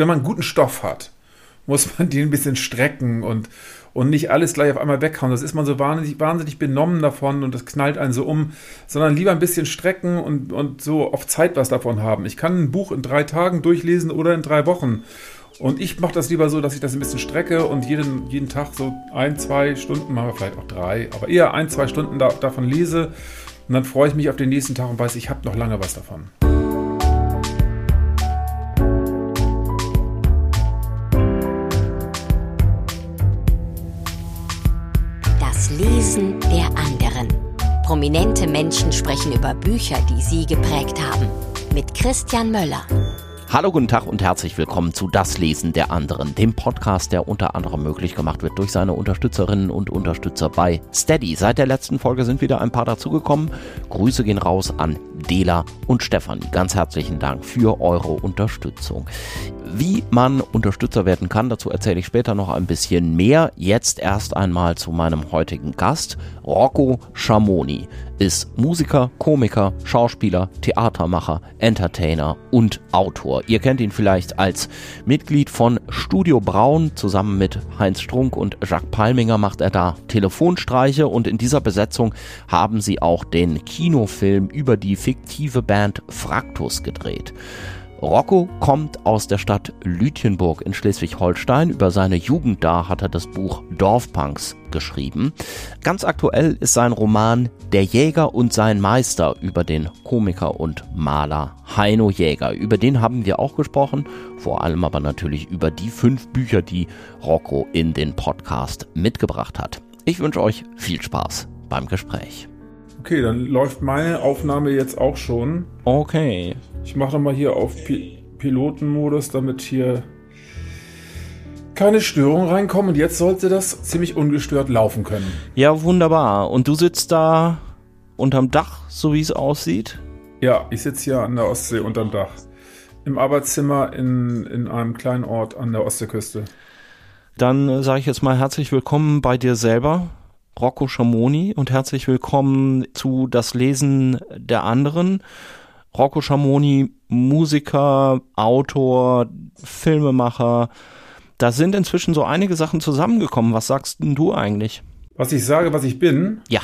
wenn man guten Stoff hat, muss man den ein bisschen strecken und, und nicht alles gleich auf einmal weghauen. Das ist man so wahnsinnig, wahnsinnig benommen davon und das knallt einen so um, sondern lieber ein bisschen strecken und, und so auf Zeit was davon haben. Ich kann ein Buch in drei Tagen durchlesen oder in drei Wochen. Und ich mache das lieber so, dass ich das ein bisschen strecke und jeden, jeden Tag so ein, zwei Stunden, machen wir vielleicht auch drei, aber eher ein, zwei Stunden da, davon lese. Und dann freue ich mich auf den nächsten Tag und weiß, ich habe noch lange was davon. Lesen der anderen. Prominente Menschen sprechen über Bücher, die sie geprägt haben. Mit Christian Möller. Hallo, guten Tag und herzlich willkommen zu Das Lesen der anderen, dem Podcast, der unter anderem möglich gemacht wird durch seine Unterstützerinnen und Unterstützer bei Steady. Seit der letzten Folge sind wieder ein paar dazugekommen. Grüße gehen raus an Dela und Stefanie. Ganz herzlichen Dank für eure Unterstützung. Wie man Unterstützer werden kann, dazu erzähle ich später noch ein bisschen mehr. Jetzt erst einmal zu meinem heutigen Gast. Rocco Schamoni ist Musiker, Komiker, Schauspieler, Theatermacher, Entertainer und Autor. Ihr kennt ihn vielleicht als Mitglied von Studio Braun. Zusammen mit Heinz Strunk und Jacques Palminger macht er da Telefonstreiche und in dieser Besetzung haben sie auch den Kinofilm über die fiktive Band Fraktus gedreht. Rocco kommt aus der Stadt Lütjenburg in Schleswig-Holstein. Über seine Jugend da hat er das Buch Dorfpunks geschrieben. Ganz aktuell ist sein Roman Der Jäger und sein Meister über den Komiker und Maler Heino Jäger. Über den haben wir auch gesprochen, vor allem aber natürlich über die fünf Bücher, die Rocco in den Podcast mitgebracht hat. Ich wünsche euch viel Spaß beim Gespräch. Okay, dann läuft meine Aufnahme jetzt auch schon. Okay. Ich mache mal hier auf Pi Pilotenmodus, damit hier keine Störungen reinkommen. Und jetzt sollte das ziemlich ungestört laufen können. Ja, wunderbar. Und du sitzt da unterm Dach, so wie es aussieht? Ja, ich sitze hier an der Ostsee unterm Dach. Im Arbeitszimmer in, in einem kleinen Ort an der Ostseeküste. Dann äh, sage ich jetzt mal herzlich willkommen bei dir selber, Rocco Schamoni, und herzlich willkommen zu Das Lesen der anderen. Rocco Schamoni, Musiker, Autor, Filmemacher. Da sind inzwischen so einige Sachen zusammengekommen. Was sagst denn du eigentlich? Was ich sage, was ich bin? Ja.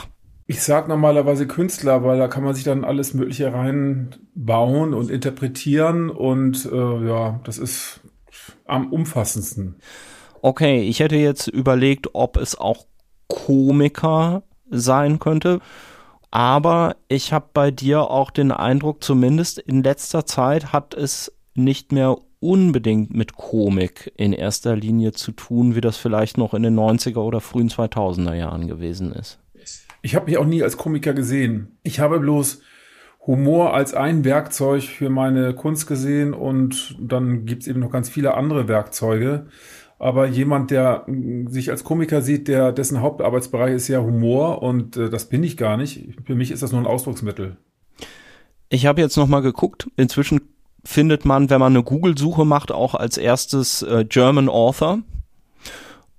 Ich sage normalerweise Künstler, weil da kann man sich dann alles Mögliche reinbauen und interpretieren und äh, ja, das ist am umfassendsten. Okay, ich hätte jetzt überlegt, ob es auch Komiker sein könnte. Aber ich habe bei dir auch den Eindruck, zumindest in letzter Zeit hat es nicht mehr unbedingt mit Komik in erster Linie zu tun, wie das vielleicht noch in den 90er oder frühen 2000er Jahren gewesen ist. Ich habe mich auch nie als Komiker gesehen. Ich habe bloß Humor als ein Werkzeug für meine Kunst gesehen und dann gibt es eben noch ganz viele andere Werkzeuge. Aber jemand, der mm, sich als Komiker sieht, der dessen Hauptarbeitsbereich ist ja Humor und äh, das bin ich gar nicht. Für mich ist das nur ein Ausdrucksmittel. Ich habe jetzt noch mal geguckt. Inzwischen findet man, wenn man eine Google-Suche macht, auch als erstes äh, German Author.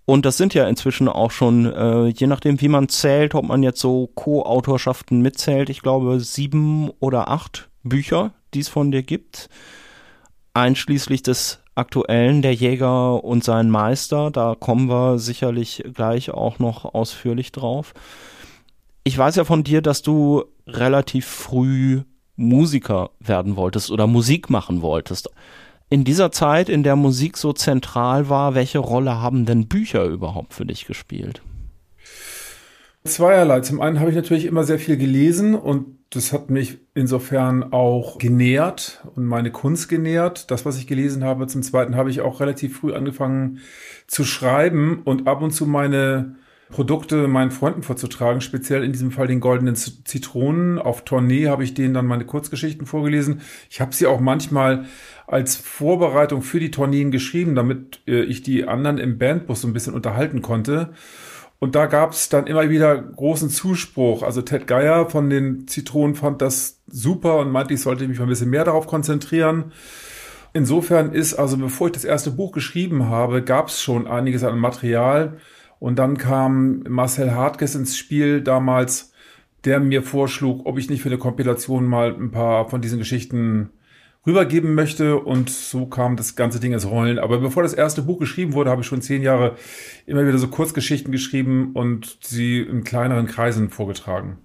Und das sind ja inzwischen auch schon, äh, je nachdem, wie man zählt, ob man jetzt so Co-Autorschaften mitzählt, ich glaube sieben oder acht Bücher, die es von dir gibt, einschließlich des aktuellen Der Jäger und sein Meister. Da kommen wir sicherlich gleich auch noch ausführlich drauf. Ich weiß ja von dir, dass du relativ früh Musiker werden wolltest oder Musik machen wolltest. In dieser Zeit, in der Musik so zentral war, welche Rolle haben denn Bücher überhaupt für dich gespielt? Zweierlei. Zum einen habe ich natürlich immer sehr viel gelesen und das hat mich insofern auch genährt und meine Kunst genährt, das, was ich gelesen habe. Zum Zweiten habe ich auch relativ früh angefangen zu schreiben und ab und zu meine Produkte meinen Freunden vorzutragen, speziell in diesem Fall den goldenen Zitronen. Auf Tournee habe ich denen dann meine Kurzgeschichten vorgelesen. Ich habe sie auch manchmal als Vorbereitung für die Tourneen geschrieben, damit äh, ich die anderen im Bandbus so ein bisschen unterhalten konnte. Und da gab es dann immer wieder großen Zuspruch. Also Ted Geier von den Zitronen fand das super und meinte, ich sollte mich ein bisschen mehr darauf konzentrieren. Insofern ist, also bevor ich das erste Buch geschrieben habe, gab es schon einiges an Material. Und dann kam Marcel Hartges ins Spiel damals, der mir vorschlug, ob ich nicht für eine Kompilation mal ein paar von diesen Geschichten rübergeben möchte. Und so kam das ganze Ding ins Rollen. Aber bevor das erste Buch geschrieben wurde, habe ich schon zehn Jahre immer wieder so Kurzgeschichten geschrieben und sie in kleineren Kreisen vorgetragen.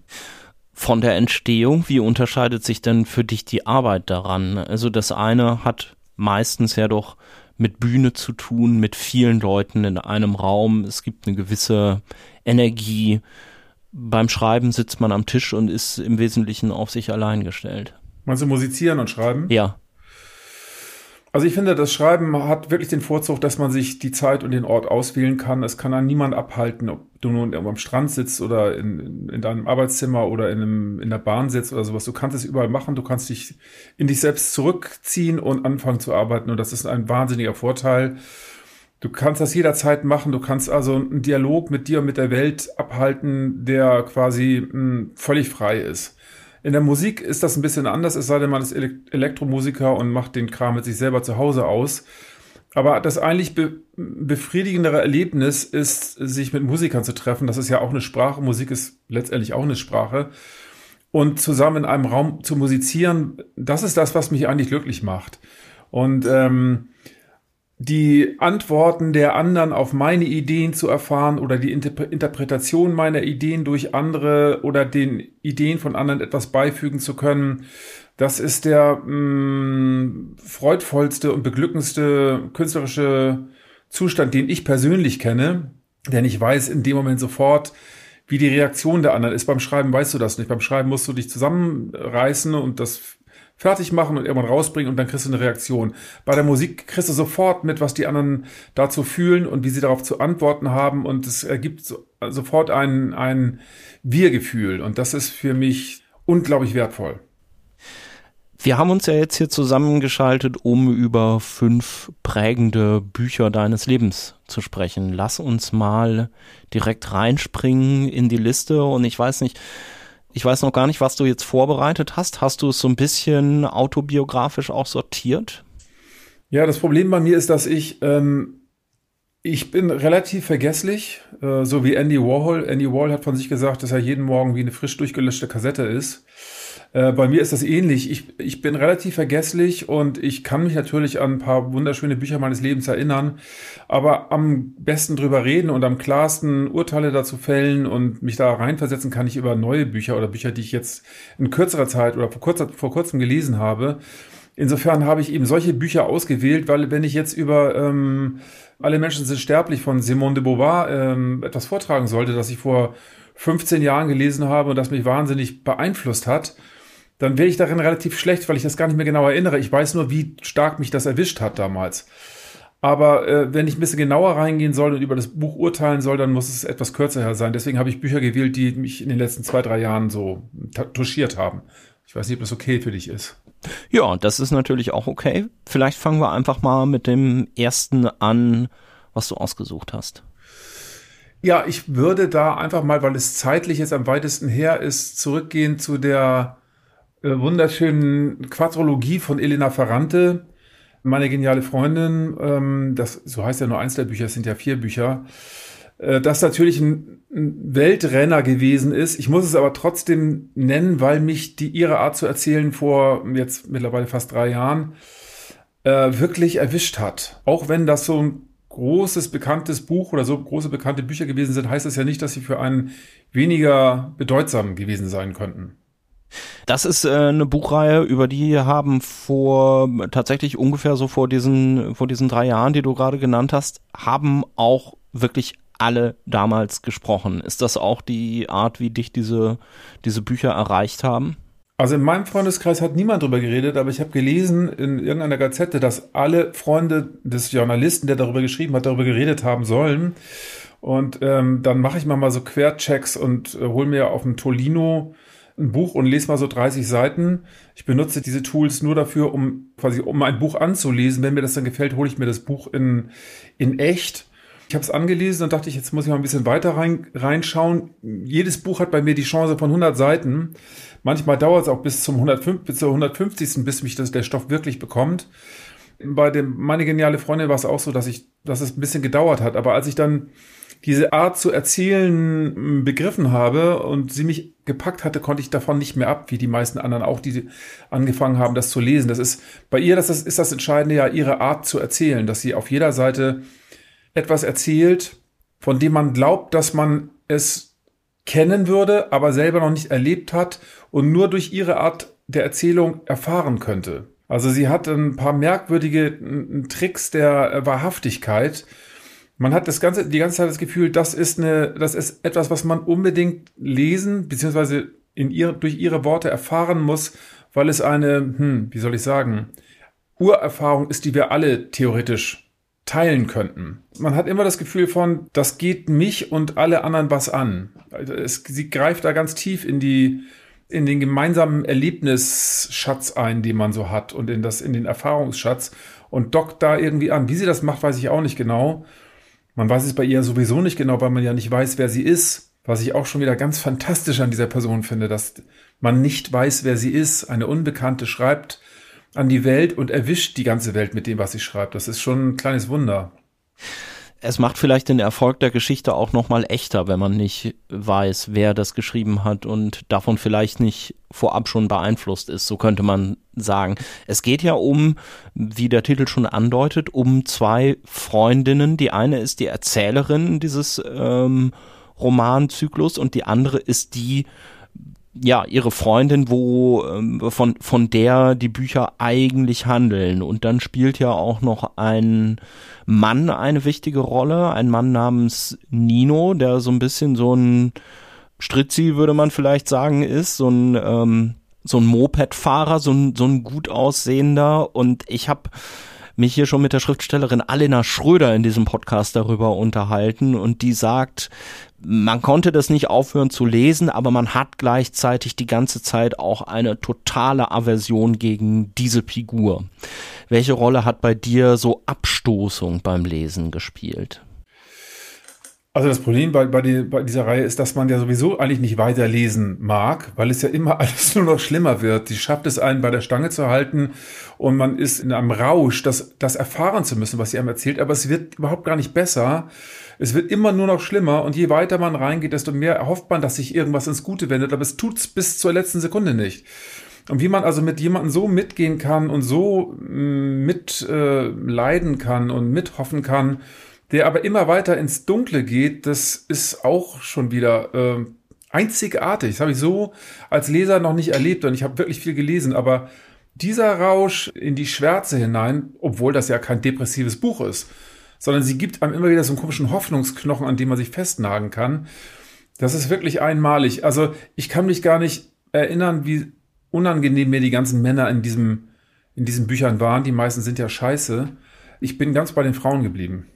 Von der Entstehung, wie unterscheidet sich denn für dich die Arbeit daran? Also das eine hat meistens ja doch mit Bühne zu tun, mit vielen Leuten in einem Raum. Es gibt eine gewisse Energie. Beim Schreiben sitzt man am Tisch und ist im Wesentlichen auf sich allein gestellt. Meinst du musizieren und schreiben? Ja. Also ich finde, das Schreiben hat wirklich den Vorzug, dass man sich die Zeit und den Ort auswählen kann. Es kann an niemand abhalten, ob du nun am Strand sitzt oder in, in deinem Arbeitszimmer oder in, einem, in der Bahn sitzt oder sowas. Du kannst es überall machen. Du kannst dich in dich selbst zurückziehen und anfangen zu arbeiten. Und das ist ein wahnsinniger Vorteil. Du kannst das jederzeit machen. Du kannst also einen Dialog mit dir und mit der Welt abhalten, der quasi mh, hm, völlig frei ist. In der Musik ist das ein bisschen anders, es sei denn, man ist Elektromusiker und macht den Kram mit sich selber zu Hause aus. Aber das eigentlich be befriedigendere Erlebnis ist, sich mit Musikern zu treffen. Das ist ja auch eine Sprache. Musik ist letztendlich auch eine Sprache. Und zusammen in einem Raum zu musizieren, das ist das, was mich eigentlich glücklich macht. Und ähm, die Antworten der anderen auf meine Ideen zu erfahren oder die Interpretation meiner Ideen durch andere oder den Ideen von anderen etwas beifügen zu können, das ist der mh, mm, freudvollste und beglückendste künstlerische Zustand, den ich persönlich kenne, denn ich weiß in dem Moment sofort, wie die Reaktion der anderen ist. Beim Schreiben weißt du das nicht. Beim Schreiben musst du dich zusammenreißen und das fertig machen und irgendwann rausbringen und dann kriegst du eine Reaktion. Bei der Musik kriegst du sofort mit, was die anderen dazu fühlen und wie sie darauf zu antworten haben und es ergibt so, sofort ein, ein Wir-Gefühl und das ist für mich unglaublich wertvoll. Wir haben uns ja jetzt hier zusammengeschaltet, um über fünf prägende Bücher deines Lebens zu sprechen. Lass uns mal direkt reinspringen in die Liste und ich weiß nicht, ich weiß noch gar nicht, was du jetzt vorbereitet hast. Hast du es so ein bisschen autobiografisch auch sortiert? Ja, das Problem bei mir ist, dass ich, ähm, ich bin relativ vergesslich, äh, so wie Andy Warhol. Andy Warhol hat von sich gesagt, dass er jeden Morgen wie eine frisch durchgelöschte Kassette ist. Äh, bei mir ist das ähnlich. Ich, ich bin relativ vergesslich und ich kann mich natürlich an ein paar wunderschöne Bücher meines Lebens erinnern, aber am besten drüber reden und am klarsten Urteile dazu fällen und mich da reinversetzen kann ich über neue Bücher oder Bücher, die ich jetzt in kürzerer Zeit oder vor, kurzer, vor kurzem gelesen habe. Insofern habe ich eben solche Bücher ausgewählt, weil wenn ich jetzt über ähm, Alle Menschen sind sterblich von Simone de Beauvoir ähm, etwas vortragen sollte, das ich vor 15 Jahren gelesen habe und das mich wahnsinnig beeinflusst hat, dann wäre ich darin relativ schlecht, weil ich das gar nicht mehr genau erinnere. Ich weiß nur, wie stark mich das erwischt hat damals. Aber äh, wenn ich ein bisschen genauer reingehen soll und über das Buch urteilen soll, dann muss es etwas kürzer her sein. Deswegen habe ich Bücher gewählt, die mich in den letzten zwei, drei Jahren so touchiert haben. Ich weiß nicht, ob das okay für dich ist. Ja, das ist natürlich auch okay. Vielleicht fangen wir einfach mal mit dem ersten an, was du ausgesucht hast. Ja, ich würde da einfach mal, weil es zeitlich jetzt am weitesten her ist, zurückgehen zu der wunderschönen Quadrologie von Elena Ferrante, meine geniale Freundin. Ähm, das, so heißt ja nur eins der Bücher, es sind ja vier Bücher. Äh, das natürlich ein, ein, Weltrenner gewesen ist. Ich muss es aber trotzdem nennen, weil mich die ihre Art zu erzählen vor jetzt mittlerweile fast drei Jahren äh, wirklich erwischt hat. Auch wenn das so ein großes bekanntes Buch oder so große bekannte Bücher gewesen sind, heißt das ja nicht, dass sie für einen weniger bedeutsam gewesen sein könnten. Das ist äh, eine Buchreihe, über die haben vor tatsächlich ungefähr so vor diesen vor diesen drei Jahren, die du gerade genannt hast, haben auch wirklich alle damals gesprochen. Ist das auch die Art, wie dich diese diese Bücher erreicht haben? Also in meinem Freundeskreis hat niemand darüber geredet, aber ich habe gelesen in irgendeiner Gazette, dass alle Freunde des Journalisten, der darüber geschrieben hat, darüber geredet haben sollen. Und ähm, dann mache ich mal, mal so Querchecks und äh, hole mir auf dem Tolino ein Buch und lese mal so 30 Seiten. Ich benutze diese Tools nur dafür, um quasi um ein Buch anzulesen. Wenn mir das dann gefällt, hole ich mir das Buch in, in echt. Ich habe es angelesen und dachte ich, jetzt muss ich mal ein bisschen weiter rein, reinschauen. Jedes Buch hat bei mir die Chance von 100 Seiten. Manchmal dauert es auch bis zum 105, bis zur 150. bis mich das, der Stoff wirklich bekommt. Bei dem, meine geniale Freundin war es auch so, dass ich, dass es ein bisschen gedauert hat. Aber als ich dann diese Art zu erzählen begriffen habe und sie mich gepackt hatte, konnte ich davon nicht mehr ab, wie die meisten anderen auch, die angefangen haben, das zu lesen. Das ist bei ihr, das ist, ist das Entscheidende ja ihre Art zu erzählen, dass sie auf jeder Seite etwas erzählt, von dem man glaubt, dass man es kennen würde, aber selber noch nicht erlebt hat und nur durch ihre Art der Erzählung erfahren könnte. Also sie hat ein paar merkwürdige Tricks der Wahrhaftigkeit. Man hat das ganze, die ganze Zeit das Gefühl, das ist eine, das ist etwas, was man unbedingt lesen, beziehungsweise in ihr, durch ihre Worte erfahren muss, weil es eine, hm, wie soll ich sagen, Urerfahrung ist, die wir alle theoretisch teilen könnten. Man hat immer das Gefühl von, das geht mich und alle anderen was an. Also es, sie greift da ganz tief in die, in den gemeinsamen Erlebnisschatz ein, den man so hat und in das, in den Erfahrungsschatz und dockt da irgendwie an. Wie sie das macht, weiß ich auch nicht genau. Man weiß es bei ihr sowieso nicht genau, weil man ja nicht weiß, wer sie ist. Was ich auch schon wieder ganz fantastisch an dieser Person finde, dass man nicht weiß, wer sie ist. Eine Unbekannte schreibt an die Welt und erwischt die ganze Welt mit dem, was sie schreibt. Das ist schon ein kleines Wunder. Es macht vielleicht den Erfolg der Geschichte auch nochmal echter, wenn man nicht weiß, wer das geschrieben hat und davon vielleicht nicht vorab schon beeinflusst ist, so könnte man sagen. Es geht ja um, wie der Titel schon andeutet, um zwei Freundinnen. Die eine ist die Erzählerin dieses ähm, Romanzyklus und die andere ist die ja, ihre Freundin, wo ähm, von, von der die Bücher eigentlich handeln. Und dann spielt ja auch noch ein Mann eine wichtige Rolle, ein Mann namens Nino, der so ein bisschen so ein Stritzi, würde man vielleicht sagen, ist, so ein, ähm, so ein Moped-Fahrer, so ein, so ein gut aussehender. Und ich habe mich hier schon mit der Schriftstellerin Alena Schröder in diesem Podcast darüber unterhalten und die sagt, man konnte das nicht aufhören zu lesen, aber man hat gleichzeitig die ganze Zeit auch eine totale Aversion gegen diese Figur. Welche Rolle hat bei dir so Abstoßung beim Lesen gespielt? Also das Problem bei, bei, die, bei, dieser Reihe ist, dass man ja sowieso eigentlich nicht weiterlesen mag, weil es ja immer alles nur noch schlimmer wird. Sie schafft es einen bei der Stange zu halten und man ist in einem Rausch, das, das erfahren zu müssen, was sie einem erzählt, aber es wird überhaupt gar nicht besser. Es wird immer nur noch schlimmer und je weiter man reingeht, desto mehr erhofft man, dass sich irgendwas ins Gute wendet, aber es tut's bis zur letzten Sekunde nicht. Und wie man also mit jemandem so mitgehen kann und so mm, mit äh, kann und mithoffen kann, der aber immer weiter ins Dunkle geht, das ist auch schon wieder äh, einzigartig. Das habe ich so als Leser noch nicht erlebt und ich habe wirklich viel gelesen, aber dieser Rausch in die Schwärze hinein, obwohl das ja kein depressives Buch ist, sondern sie gibt einem immer wieder so einen komischen Hoffnungsknochen, an dem man sich festnagen kann. Das ist wirklich einmalig. Also ich kann mich gar nicht erinnern, wie unangenehm mir die ganzen Männer in diesem in diesen Büchern waren. Die meisten sind ja scheiße. Ich bin ganz bei den Frauen geblieben.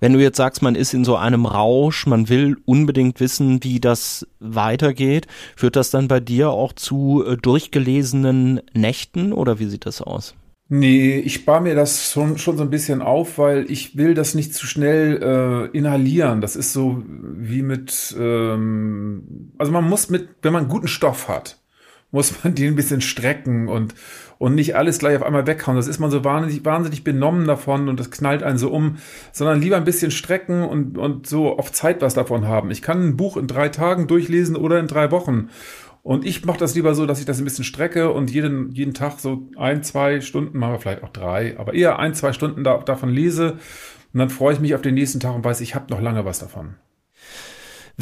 Wenn du jetzt sagst, man ist in so einem Rausch, man will unbedingt wissen, wie das weitergeht, führt das dann bei dir auch zu äh, durchgelesenen Nächten oder wie sieht das aus? Nee, ich spare mir das schon, schon so ein bisschen auf, weil ich will das nicht zu schnell äh, inhalieren. Das ist so wie mit, ähm, also man muss mit, wenn man guten Stoff hat, muss man den ein bisschen strecken und, und nicht alles gleich auf einmal weghauen. Das ist man so wahnsinnig, wahnsinnig benommen davon und das knallt einen so um, sondern lieber ein bisschen strecken und, und so auf Zeit was davon haben. Ich kann ein Buch in drei Tagen durchlesen oder in drei Wochen. Und ich mache das lieber so, dass ich das ein bisschen strecke und jeden, jeden Tag so ein, zwei Stunden, machen wir vielleicht auch drei, aber eher ein, zwei Stunden da, davon lese. Und dann freue ich mich auf den nächsten Tag und weiß, ich habe noch lange was davon.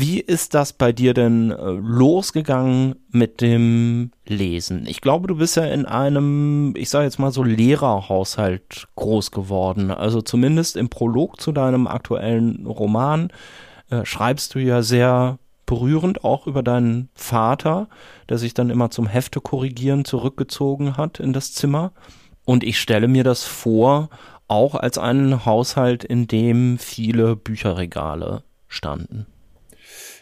Wie ist das bei dir denn äh, losgegangen mit dem Lesen? Ich glaube, du bist ja in einem, ich sage jetzt mal so Lehrerhaushalt groß geworden. Also zumindest im Prolog zu deinem aktuellen Roman äh, schreibst du ja sehr berührend auch über deinen Vater, der sich dann immer zum Hefte korrigieren zurückgezogen hat in das Zimmer. Und ich stelle mir das vor, auch als einen Haushalt, in dem viele Bücherregale standen.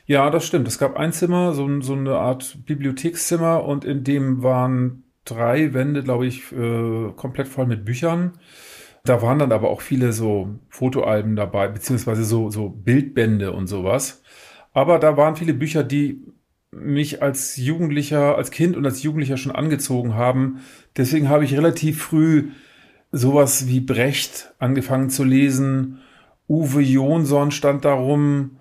Ja, das stimmt. Es gab ein Zimmer, so, so eine Art Bibliothekszimmer und in dem waren drei Wände, glaube ich, äh, komplett voll mit Büchern. Da waren dann aber auch viele so Fotoalben dabei, beziehungsweise so, so Bildbände und sowas. Aber da waren viele Bücher, die mich als Jugendlicher, als Kind und als Jugendlicher schon angezogen haben. Deswegen habe ich relativ früh sowas wie Brecht angefangen zu lesen Uwe Jonsson stand darum,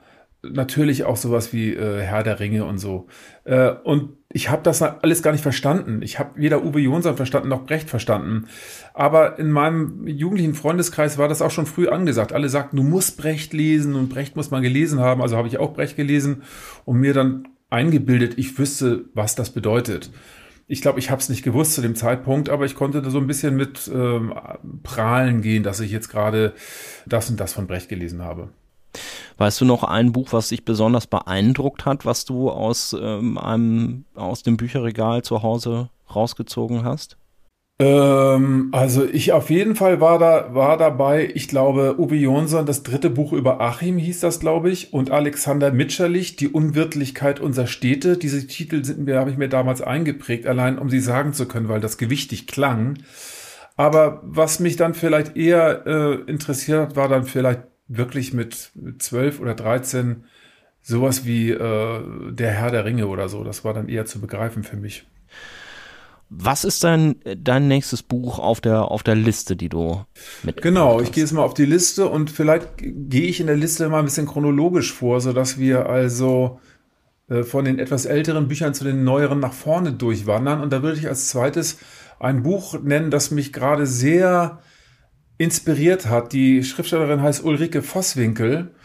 natürlich auch sowas wie äh, Herr der Ringe und so. Äh, und ich habe das alles gar nicht verstanden. Ich habe weder Uwe Jonsson verstanden noch Brecht verstanden. Aber in meinem jugendlichen Freundeskreis war das auch schon früh angesagt. Alle sagten, du musst Brecht lesen und Brecht muss man gelesen haben. Also habe ich auch Brecht gelesen und mir dann eingebildet, ich wüsste, was das bedeutet. Ich glaube, ich habe es nicht gewusst zu dem Zeitpunkt, aber ich konnte da so ein bisschen mit ähm, prahlen gehen, dass ich jetzt gerade das und das von Brecht gelesen habe. Weißt du noch ein Buch, was dich besonders beeindruckt hat, was du aus ähm, einem aus dem Bücherregal zu Hause rausgezogen hast? Ähm, also ich auf jeden Fall war da war dabei, ich glaube, Uwe Jonsson, das dritte Buch über Achim hieß das, glaube ich, und Alexander Mitscherlich, Die Unwirtlichkeit unserer Städte. Diese Titel sind mir, habe ich mir damals eingeprägt, allein um sie sagen zu können, weil das gewichtig klang. Aber was mich dann vielleicht eher äh, interessiert hat, war dann vielleicht wirklich mit zwölf oder dreizehn sowas wie äh, der Herr der Ringe oder so. Das war dann eher zu begreifen für mich. Was ist dein, dein nächstes Buch auf der, auf der Liste, die du mit Genau, ich gehe jetzt mal auf die Liste und vielleicht gehe ich in der Liste mal ein bisschen chronologisch vor, so dass wir also äh, von den etwas älteren Büchern zu den neueren nach vorne durchwandern. Und da würde ich als zweites ein Buch nennen, das mich gerade sehr inspiriert hat. Die Schriftstellerin heißt Ulrike Vosswinkel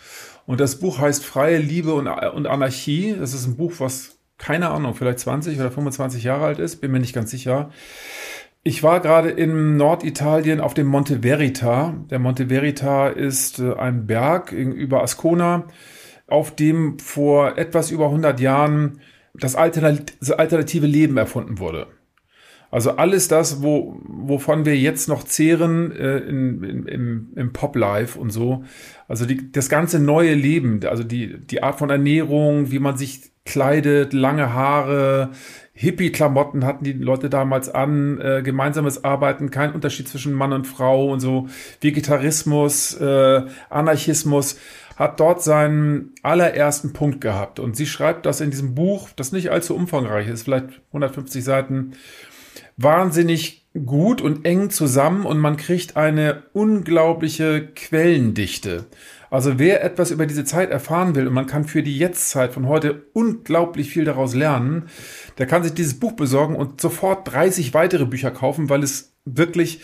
und das Buch heißt Freie Liebe und, Anarchie. Das ist ein Buch, was keine Ahnung, vielleicht 20 oder 25 Jahre alt ist, bin mir nicht ganz sicher. Ich war gerade in Norditalien auf dem Monte Verita. Der Monte Verita ist äh, ein Berg über Ascona, auf dem vor etwas über 100 Jahren das alternative Leben erfunden wurde. Also alles das, wo, wovon wir jetzt noch zehren äh, in, in, im, im Pop-Life und so. Also die, das ganze neue Leben, also die, die Art von Ernährung, wie man sich kleidet, lange Haare, Hippie-Klamotten hatten die Leute damals an, äh, gemeinsames Arbeiten, kein Unterschied zwischen Mann und Frau und so, Vegetarismus, äh, Anarchismus hat dort seinen allerersten Punkt gehabt. Und sie schreibt das in diesem Buch, das nicht allzu umfangreich ist, vielleicht 150 Seiten, wahnsinnig gut und eng zusammen und man kriegt eine unglaubliche Quellendichte. Also wer etwas über diese Zeit erfahren will und man kann für die Jetztzeit von heute unglaublich viel daraus lernen, der kann sich dieses Buch besorgen und sofort 30 weitere Bücher kaufen, weil es wirklich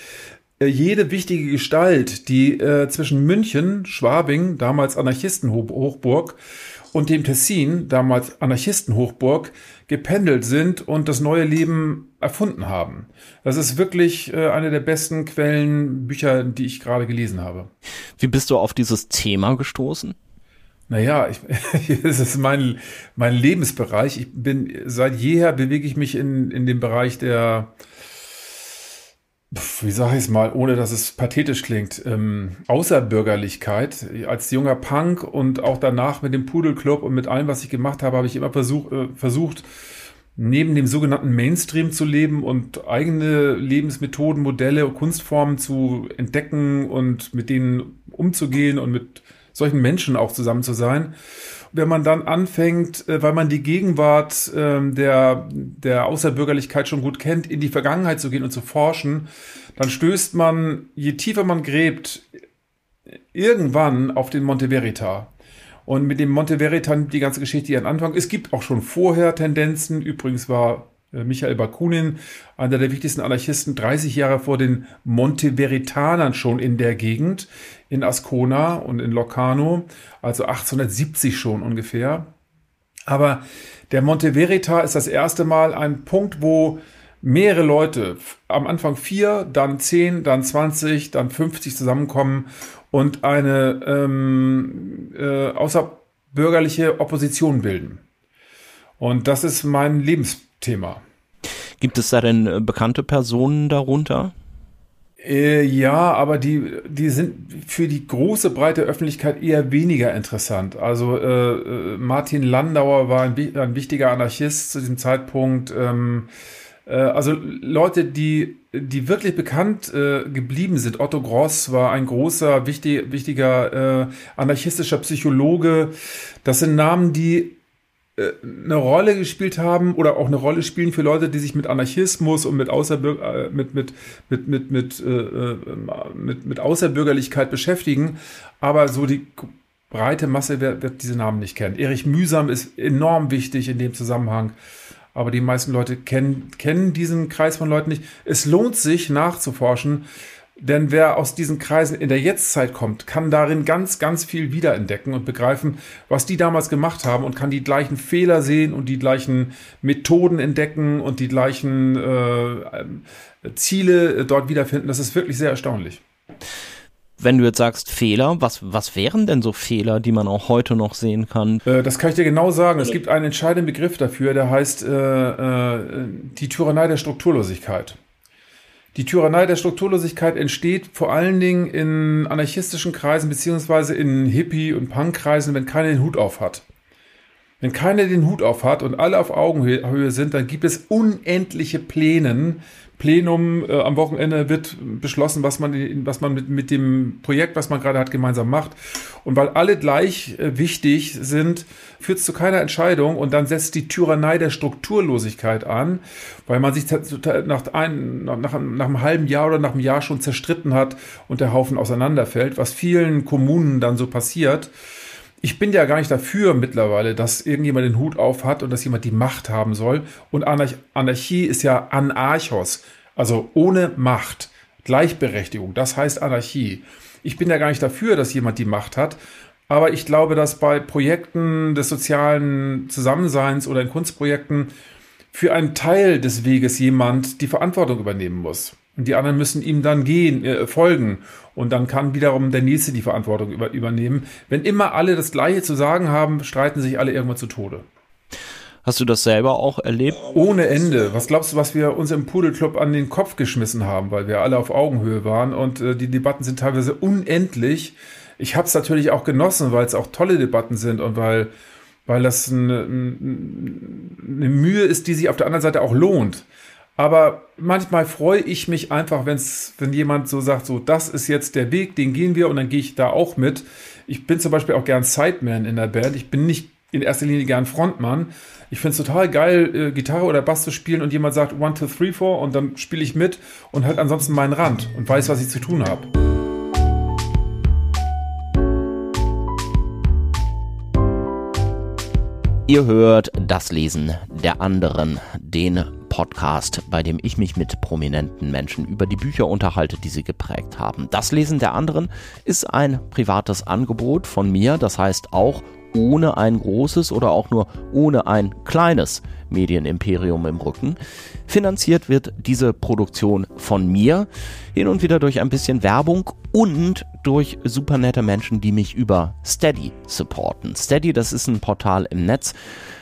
äh, jede wichtige Gestalt, die äh, zwischen München, Schwabing, damals Anarchistenhochburg, und dem Tessin, damals Anarchistenhochburg, gependelt sind und das neue Leben erfunden haben. Das ist wirklich äh, eine der besten Quellenbücher, die ich gerade gelesen habe. Wie bist du auf dieses Thema gestoßen? Naja, ich, es ist mein, mein Lebensbereich. Ich bin seit jeher bewege ich mich in, in dem Bereich der wie sage ich es mal, ohne dass es pathetisch klingt, ähm, Außerbürgerlichkeit. Als junger Punk und auch danach mit dem Pudelclub und mit allem, was ich gemacht habe, habe ich immer versuch, äh, versucht, neben dem sogenannten Mainstream zu leben und eigene Lebensmethoden, Modelle, Kunstformen zu entdecken und mit denen umzugehen und mit solchen Menschen auch zusammen zu sein wenn man dann anfängt, äh, weil man die Gegenwart ähm, der, der Außerbürgerlichkeit schon gut kennt, in die Vergangenheit zu gehen und zu forschen, dann stößt man, je tiefer man gräbt, irgendwann auf den Monte Verita. Und mit dem Monte Verita die ganze Geschichte ihren Anfang. Es gibt auch schon vorher Tendenzen. Übrigens war äh, Michael Bakunin, einer der wichtigsten Anarchisten, 30 Jahre vor den Monteveritanern schon in der Gegend, in Ascona und in Locarno, also 1870 schon ungefähr. Aber der Monte Verita ist das erste Mal ein Punkt, wo mehrere Leute, am Anfang vier, dann zehn, dann 20, dann 50 zusammenkommen und eine ähm, äh, außerbürgerliche Opposition bilden. Und das ist mein Lebensthema. Gibt es da denn äh, bekannte Personen darunter? Äh, ja, aber die, die sind für die große breite Öffentlichkeit eher weniger interessant. Also äh, äh Martin Landauer war ein, ein, wichtiger Anarchist zu diesem Zeitpunkt. Ähm, äh, also Leute, die, die wirklich bekannt äh, geblieben sind. Otto Gross war ein großer, wichtig, wichtiger äh, anarchistischer Psychologe. Das sind Namen, die äh, eine Rolle gespielt haben oder auch eine Rolle spielen für Leute, die sich mit Anarchismus und mit, Außerbürger, äh, mit, mit, mit, mit, mit, äh, mit, mit Außerbürgerlichkeit beschäftigen. Aber so die breite Masse wird, wird diese Namen nicht kennen. Erich Mühsam ist enorm wichtig in dem Zusammenhang. Aber die meisten Leute kennen, kennen diesen Kreis von Leuten nicht. Es lohnt sich nachzuforschen, denn wer aus diesen Kreisen in der Jetztzeit kommt, kann darin ganz, ganz viel wiederentdecken und begreifen, was die damals gemacht haben und kann die gleichen Fehler sehen und die gleichen Methoden entdecken und die gleichen äh, Ziele dort wiederfinden. Das ist wirklich sehr erstaunlich. Wenn du jetzt sagst Fehler, was, was wären denn so Fehler, die man auch heute noch sehen kann? Äh, das kann ich dir genau sagen. Es gibt einen entscheidenden Begriff dafür, der heißt äh, äh, die Tyrannei der Strukturlosigkeit. Die Tyrannei der Strukturlosigkeit entsteht vor allen Dingen in anarchistischen Kreisen beziehungsweise in Hippie- und Punk-Kreisen, wenn keiner den Hut auf hat. Wenn keiner den Hut auf hat und alle auf Augenhöhe sind, dann gibt es unendliche Plänen, Plenum äh, am Wochenende wird beschlossen, was man, was man mit, mit dem Projekt, was man gerade hat, gemeinsam macht. Und weil alle gleich äh, wichtig sind, führt es zu keiner Entscheidung und dann setzt die Tyrannei der Strukturlosigkeit an, weil man sich nach, ein, nach, nach einem halben Jahr oder nach einem Jahr schon zerstritten hat und der Haufen auseinanderfällt, was vielen Kommunen dann so passiert ich bin ja gar nicht dafür mittlerweile, dass irgendjemand den Hut auf hat und dass jemand die Macht haben soll. Und Anarchie ist ja Anarchos, also ohne Macht, Gleichberechtigung. Das heißt Anarchie. Ich bin ja gar nicht dafür, dass jemand die Macht hat. Aber ich glaube, dass bei Projekten des sozialen Zusammenseins oder in Kunstprojekten für einen Teil des Weges jemand die Verantwortung übernehmen muss. Und die anderen müssen ihm dann gehen, äh, folgen. Und dann kann wiederum der Nächste die Verantwortung über, übernehmen. Wenn immer alle das Gleiche zu sagen haben, streiten sich alle irgendwann zu Tode. Hast du das selber auch erlebt? Ohne Ende. Was glaubst du, was wir uns im Pudelclub an den Kopf geschmissen haben, weil wir alle auf Augenhöhe waren und äh, die Debatten sind teilweise unendlich. Ich habe es natürlich auch genossen, weil es auch tolle Debatten sind und weil, weil das eine, eine Mühe ist, die sich auf der anderen Seite auch lohnt. Aber manchmal freue ich mich einfach, wenn's, wenn jemand so sagt, so, das ist jetzt der Weg, den gehen wir und dann gehe ich da auch mit. Ich bin zum Beispiel auch gern Sideman in der Band. Ich bin nicht in erster Linie gern Frontmann. Ich finde es total geil, äh, Gitarre oder Bass zu spielen und jemand sagt one, two, three, four und dann spiele ich mit und halt ansonsten meinen Rand und weiß, was ich zu tun habe. Ihr hört das Lesen der anderen, den Podcast, bei dem ich mich mit prominenten Menschen über die Bücher unterhalte, die sie geprägt haben. Das Lesen der anderen ist ein privates Angebot von mir, das heißt auch ohne ein großes oder auch nur ohne ein kleines Medienimperium im Rücken. Finanziert wird diese Produktion von mir, hin und wieder durch ein bisschen Werbung und durch super nette Menschen, die mich über Steady supporten. Steady, das ist ein Portal im Netz.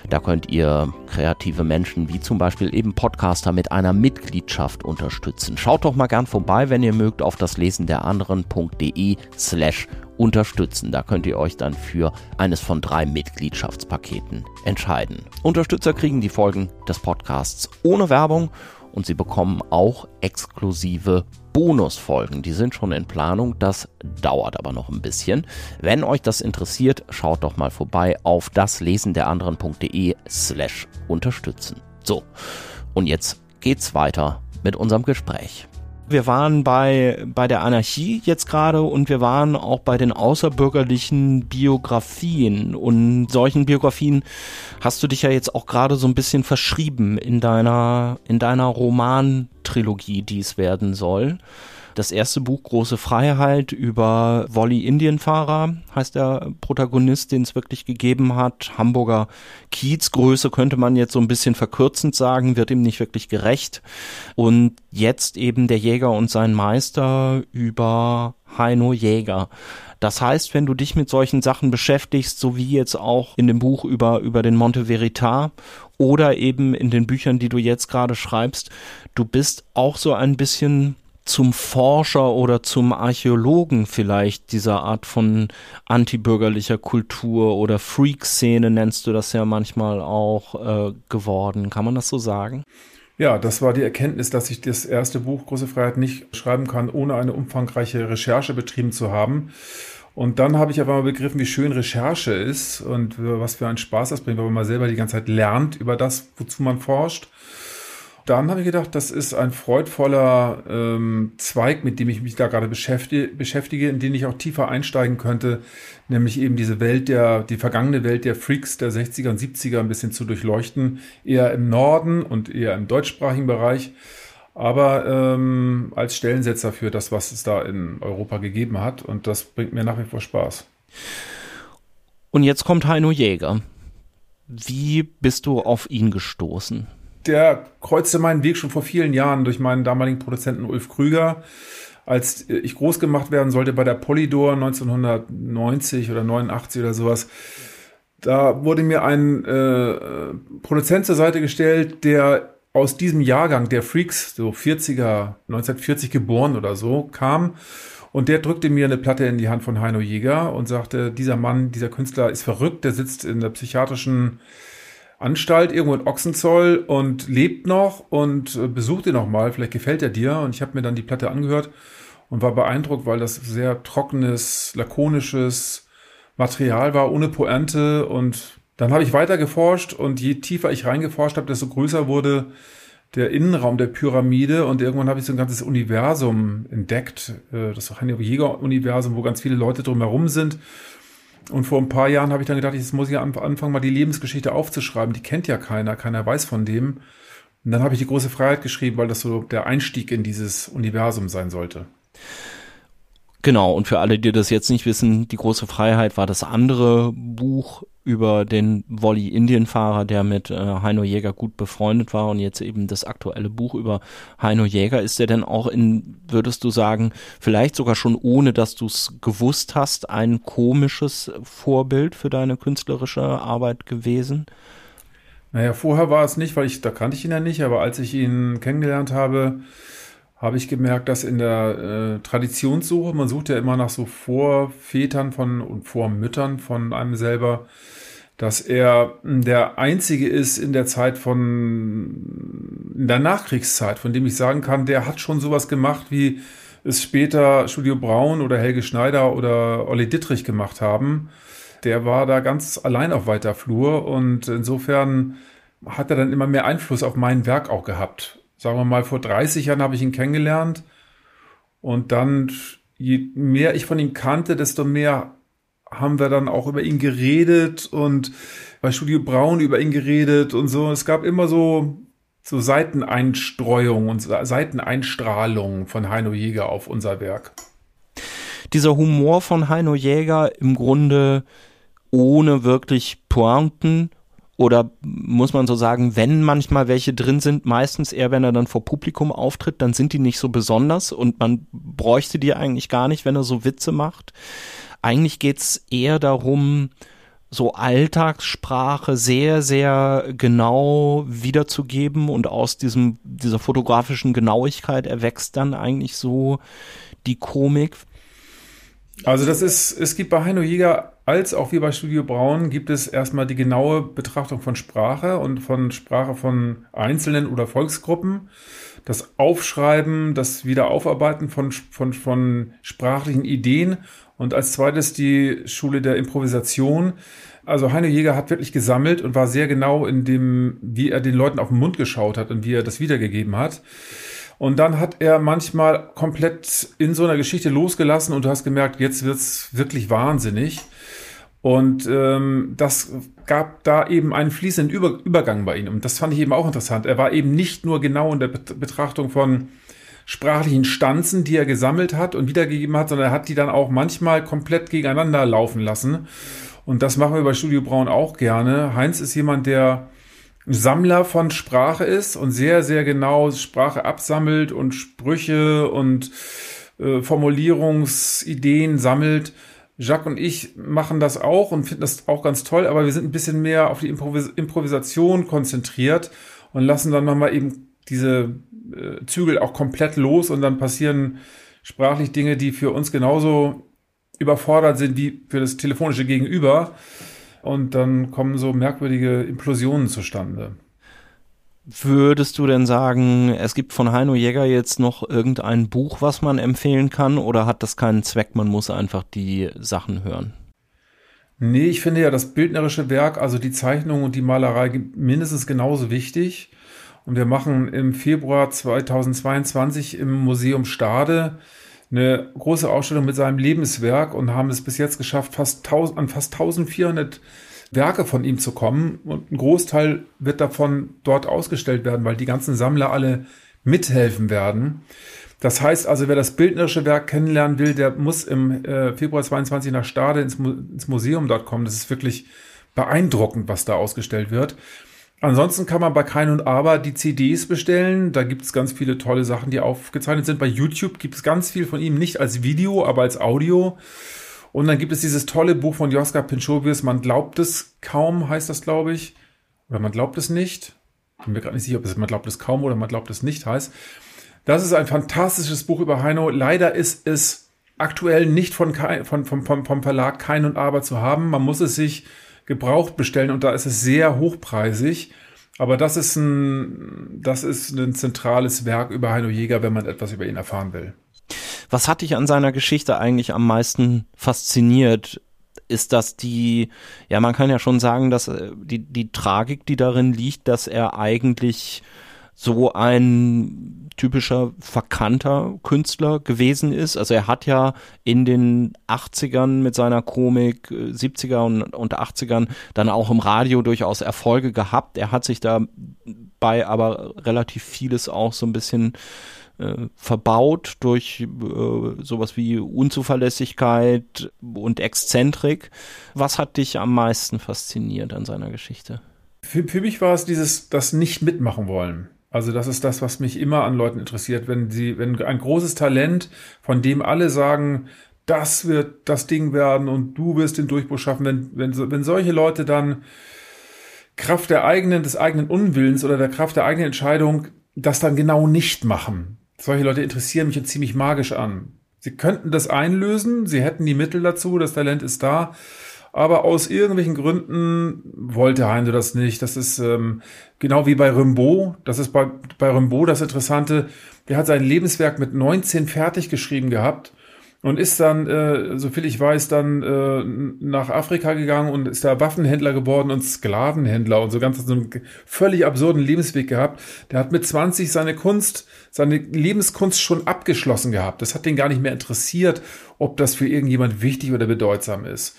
Da könnt ihr kreative Menschen wie zum Beispiel eben Podcaster mit einer Mitgliedschaft unterstützen. Schaut doch mal gern vorbei, wenn ihr mögt, auf das Lesen der anderen.de slash unterstützen. Da könnt ihr euch dann für eines von drei Mitgliedschaftspaketen entscheiden. Unterstützer kriegen die Folgen des Podcasts ohne Werbung und sie bekommen auch exklusive Bonusfolgen. Die sind schon in Planung, das dauert aber noch ein bisschen. Wenn euch das interessiert, schaut doch mal vorbei auf daslesenderanderen.de slash unterstützen. So, und jetzt geht's weiter mit unserem Gespräch. Wir waren bei, bei der Anarchie jetzt gerade und wir waren auch bei den außerbürgerlichen Biografien. Und solchen Biografien hast du dich ja jetzt auch gerade so ein bisschen verschrieben in deiner, in deiner Romantrilogie, die es werden soll. Das erste Buch Große Freiheit über Wolli Indienfahrer heißt der Protagonist, den es wirklich gegeben hat. Hamburger Kiezgröße könnte man jetzt so ein bisschen verkürzend sagen, wird ihm nicht wirklich gerecht. Und jetzt eben der Jäger und sein Meister über Heino Jäger. Das heißt, wenn du dich mit solchen Sachen beschäftigst, so wie jetzt auch in dem Buch über, über den Monte Veritas oder eben in den Büchern, die du jetzt gerade schreibst, du bist auch so ein bisschen zum Forscher oder zum Archäologen vielleicht dieser Art von antibürgerlicher Kultur oder Freak-Szene nennst du das ja manchmal auch äh, geworden. Kann man das so sagen? Ja, das war die Erkenntnis, dass ich das erste Buch Große Freiheit nicht schreiben kann, ohne eine umfangreiche Recherche betrieben zu haben. Und dann habe ich aber mal begriffen, wie schön Recherche ist und was für einen Spaß das bringt, weil man selber die ganze Zeit lernt über das, wozu man forscht. Dann habe ich gedacht, das ist ein freudvoller ähm, Zweig, mit dem ich mich da gerade beschäftige, beschäftige, in den ich auch tiefer einsteigen könnte, nämlich eben diese Welt der, die vergangene Welt der Freaks der 60er und 70er ein bisschen zu durchleuchten, eher im Norden und eher im deutschsprachigen Bereich aber ähm, als Stellensetzer für das, was es da in Europa gegeben hat. Und das bringt mir nach wie vor Spaß. Und jetzt kommt Heino Jäger. Wie bist du auf ihn gestoßen? Der kreuzte meinen Weg schon vor vielen Jahren durch meinen damaligen Produzenten Ulf Krüger. Als ich groß gemacht werden sollte bei der Polydor 1990 oder 89 oder sowas, da wurde mir ein äh, Produzent zur Seite gestellt, der aus diesem Jahrgang der Freaks, so 40er, 1940 geboren oder so, kam. Und der drückte mir eine Platte in die Hand von Heino Jäger und sagte, dieser Mann, dieser Künstler ist verrückt, der sitzt in der psychiatrischen Anstalt irgendwo in Ochsenzoll und lebt noch und äh, besucht ihn noch mal, vielleicht gefällt er dir. Und ich habe mir dann die Platte angehört und war beeindruckt, weil das sehr trockenes, lakonisches Material war, ohne Pointe und dann habe ich weiter geforscht und je tiefer ich reingeforscht habe, desto größer wurde der Innenraum der Pyramide und irgendwann habe ich so ein ganzes Universum entdeckt, äh, das Heino Jäger-Universum, wo ganz viele Leute drumherum sind. Und vor ein paar Jahren habe ich dann gedacht, jetzt muss ich anfangen, mal die Lebensgeschichte aufzuschreiben. Die kennt ja keiner, keiner weiß von dem. Und dann habe ich die große Freiheit geschrieben, weil das so der Einstieg in dieses Universum sein sollte. Genau, und für alle, die das jetzt nicht wissen, die große Freiheit war das andere Buch über den Volley-Indienfahrer, der mit äh, Heino Jäger gut befreundet war und jetzt eben das aktuelle Buch über Heino Jäger. Ist der denn auch in, würdest du sagen, vielleicht sogar schon ohne, dass du es gewusst hast, ein komisches Vorbild für deine künstlerische Arbeit gewesen? Naja, vorher war es nicht, weil ich, da kannte ich ihn ja nicht, aber als ich ihn kennengelernt habe, habe ich gemerkt, dass in der äh, Traditionssuche, man sucht ja immer nach so Vorvätern von und Vormüttern von einem selber, dass er der einzige ist in der Zeit von, in der Nachkriegszeit, von dem ich sagen kann, der hat schon sowas gemacht, wie es später Studio Braun oder Helge Schneider oder Olli Dittrich gemacht haben. Der war da ganz allein auf weiter Flur und insofern hat er dann immer mehr Einfluss auf mein Werk auch gehabt sagen wir mal, vor 30 Jahren habe ich ihn kennengelernt. Und dann, je mehr ich von ihm kannte, desto mehr haben wir dann auch über ihn geredet und bei Studio Braun über ihn geredet und so. Es gab immer so, so Seiteneinstreuung und Seiteneinstrahlung von Heino Jäger auf unser Werk. Dieser Humor von Heino Jäger im Grunde ohne wirklich Pointen oder muss man so sagen, wenn manchmal welche drin sind, meistens eher, wenn er dann vor Publikum auftritt, dann sind die nicht so besonders und man bräuchte die eigentlich gar nicht, wenn er so Witze macht. Eigentlich geht's eher darum, so Alltagssprache sehr, sehr genau wiederzugeben und aus diesem, dieser fotografischen Genauigkeit erwächst dann eigentlich so die Komik. Also das ist, es gibt bei Heino Jäger als auch wie bei Studio Braun gibt es erstmal die genaue Betrachtung von Sprache und von Sprache von Einzelnen oder Volksgruppen. Das Aufschreiben, das Wiederaufarbeiten von, von, von sprachlichen Ideen und als zweites die Schule der Improvisation. Also Heino Jäger hat wirklich gesammelt und war sehr genau in dem, wie er den Leuten auf den Mund geschaut hat und wie er das wiedergegeben hat. Und dann hat er manchmal komplett in so einer Geschichte losgelassen und du hast gemerkt, jetzt wird's wirklich wahnsinnig. Und ähm, das gab da eben einen fließenden Über Übergang bei ihm. Und das fand ich eben auch interessant. Er war eben nicht nur genau in der Betrachtung von sprachlichen Stanzen, die er gesammelt hat und wiedergegeben hat, sondern er hat die dann auch manchmal komplett gegeneinander laufen lassen. Und das machen wir bei Studio Braun auch gerne. Heinz ist jemand, der Sammler von Sprache ist und sehr, sehr genau Sprache absammelt und Sprüche und äh, Formulierungsideen sammelt. Jacques und ich machen das auch und finden das auch ganz toll, aber wir sind ein bisschen mehr auf die Improvis Improvisation konzentriert und lassen dann nochmal eben diese äh, Zügel auch komplett los und dann passieren sprachlich Dinge, die für uns genauso überfordert sind wie für das telefonische Gegenüber und dann kommen so merkwürdige Implosionen zustande. Würdest du denn sagen, es gibt von Heino Jäger jetzt noch irgendein Buch, was man empfehlen kann, oder hat das keinen Zweck? Man muss einfach die Sachen hören. Nee, ich finde ja das bildnerische Werk, also die Zeichnung und die Malerei mindestens genauso wichtig. Und wir machen im Februar 2022 im Museum Stade eine große Ausstellung mit seinem Lebenswerk und haben es bis jetzt geschafft, fast 1000, an fast 1400 Werke von ihm zu kommen. Und ein Großteil wird davon dort ausgestellt werden, weil die ganzen Sammler alle mithelfen werden. Das heißt also, wer das bildnerische Werk kennenlernen will, der muss im äh, Februar 22 nach Stade ins, Mu ins Museum dort kommen. Das ist wirklich beeindruckend, was da ausgestellt wird. Ansonsten kann man bei Kein und Aber die CDs bestellen. Da gibt es ganz viele tolle Sachen, die aufgezeichnet sind. Bei YouTube gibt es ganz viel von ihm, nicht als Video, aber als Audio. Und dann gibt es dieses tolle Buch von Joska Pinchovius, Man glaubt es kaum, heißt das, glaube ich. Oder man glaubt es nicht. Ich bin mir gerade nicht sicher, ob es man glaubt es kaum oder man glaubt es nicht heißt. Das ist ein fantastisches Buch über Heino. Leider ist es aktuell nicht von, von, vom, vom, vom Verlag Kein und Aber zu haben. Man muss es sich gebraucht bestellen und da ist es sehr hochpreisig. Aber das ist ein, das ist ein zentrales Werk über Heino Jäger, wenn man etwas über ihn erfahren will. Was hat dich an seiner Geschichte eigentlich am meisten fasziniert? Ist das die, ja, man kann ja schon sagen, dass äh, die, die Tragik, die darin liegt, dass er eigentlich so ein typischer verkannter Künstler gewesen ist. Also er hat ja in den 80ern mit seiner Komik, 70er äh, und, und 80ern dann auch im Radio durchaus Erfolge gehabt. Er hat sich dabei aber relativ vieles auch so ein bisschen äh, verbaut durch äh, sowas wie Unzuverlässigkeit und Exzentrik. Was hat dich am meisten fasziniert an seiner Geschichte? Für, für mich war es dieses, das nicht mitmachen wollen. Also das ist das, was mich immer an Leuten interessiert, wenn sie, wenn ein großes Talent, von dem alle sagen, das wird das Ding werden und du wirst den Durchbruch schaffen, wenn, wenn, wenn solche Leute dann Kraft der eigenen, des eigenen Unwillens oder der Kraft der eigenen Entscheidung das dann genau nicht machen. Solche Leute interessieren mich ziemlich magisch an. Sie könnten das einlösen, sie hätten die Mittel dazu, das Talent ist da, aber aus irgendwelchen Gründen wollte Heinde das nicht. Das ist ähm, genau wie bei Rimbaud. Das ist bei, bei Rimbaud das Interessante. Der hat sein Lebenswerk mit 19 fertig geschrieben gehabt und ist dann, äh, soviel ich weiß, dann äh, nach Afrika gegangen und ist da Waffenhändler geworden und Sklavenhändler und so ganz so einen völlig absurden Lebensweg gehabt. Der hat mit 20 seine Kunst, seine Lebenskunst schon abgeschlossen gehabt. Das hat den gar nicht mehr interessiert, ob das für irgendjemand wichtig oder bedeutsam ist.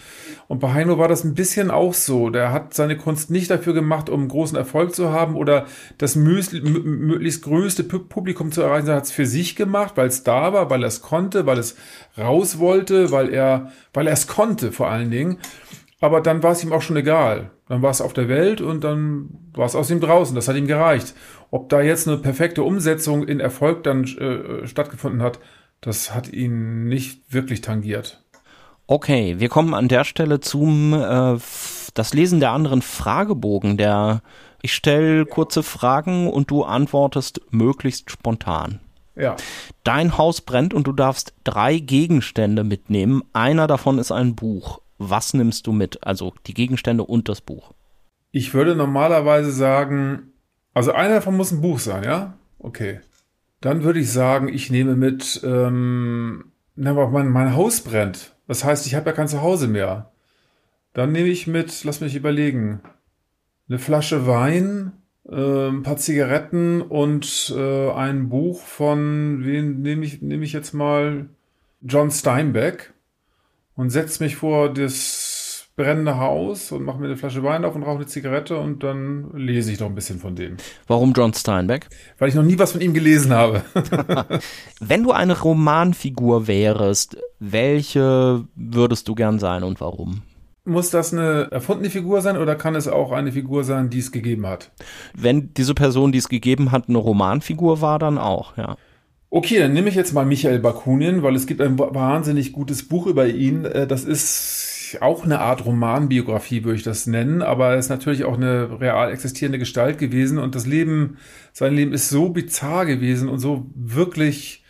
Und bei Heino war das ein bisschen auch so. Der hat seine Kunst nicht dafür gemacht, um großen Erfolg zu haben oder das möglichst größte Publikum zu erreichen. Er hat es für sich gemacht, weil es da war, weil er es konnte, weil es raus wollte, weil er, weil er es konnte vor allen Dingen. Aber dann war es ihm auch schon egal. Dann war es auf der Welt und dann war es aus ihm draußen. Das hat ihm gereicht. Ob da jetzt eine perfekte Umsetzung in Erfolg dann äh, stattgefunden hat, das hat ihn nicht wirklich tangiert. Okay, wir kommen an der Stelle zum äh, das Lesen der anderen Fragebogen. Der ich stelle kurze Fragen und du antwortest möglichst spontan. Ja. Dein Haus brennt und du darfst drei Gegenstände mitnehmen. Einer davon ist ein Buch. Was nimmst du mit? Also die Gegenstände und das Buch. Ich würde normalerweise sagen, also einer davon muss ein Buch sein, ja? Okay. Dann würde ich sagen, ich nehme mit, ähm, mein, mein Haus brennt. Das heißt, ich habe ja kein Zuhause mehr. Dann nehme ich mit, lass mich überlegen, eine Flasche Wein, äh, ein paar Zigaretten und äh, ein Buch von, wen nehme ich, nehme ich jetzt mal, John Steinbeck und setze mich vor das brennende Haus und mache mir eine Flasche Wein auf und rauche eine Zigarette und dann lese ich noch ein bisschen von dem. Warum John Steinbeck? Weil ich noch nie was von ihm gelesen habe. Wenn du eine Romanfigur wärst, welche würdest du gern sein und warum? Muss das eine erfundene Figur sein oder kann es auch eine Figur sein, die es gegeben hat? Wenn diese Person, die es gegeben hat, eine Romanfigur war, dann auch, ja. Okay, dann nehme ich jetzt mal Michael Bakunin, weil es gibt ein wahnsinnig gutes Buch über ihn. Äh, das ist auch eine Art Romanbiografie, würde ich das nennen, aber er ist natürlich auch eine real existierende Gestalt gewesen und das Leben, sein Leben ist so bizarr gewesen und so wirklich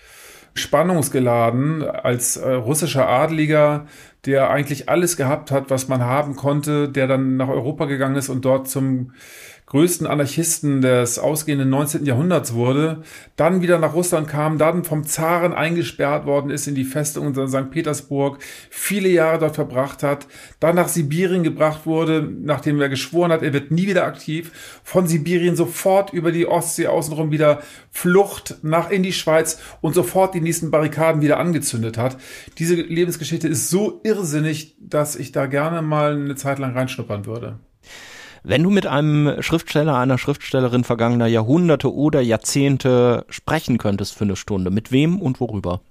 spannungsgeladen als äh, russischer Adliger, der eigentlich alles gehabt hat, was man haben konnte, der dann nach Europa gegangen ist und dort zum größten Anarchisten des ausgehenden 19. Jahrhunderts wurde, dann wieder nach Russland kam, dann vom Zaren eingesperrt worden ist in die Festung in St. Petersburg, viele Jahre dort verbracht hat, dann nach Sibirien gebracht wurde, nachdem er geschworen hat, er wird nie wieder aktiv, von Sibirien sofort über die Ostsee außenrum wieder Flucht nach in die Schweiz und sofort die nächsten Barrikaden wieder angezündet hat. Diese Lebensgeschichte ist so irrsinnig, dass ich da gerne mal eine Zeit lang reinschnuppern würde. Wenn du mit einem Schriftsteller, einer Schriftstellerin vergangener Jahrhunderte oder Jahrzehnte sprechen könntest für eine Stunde, mit wem und worüber?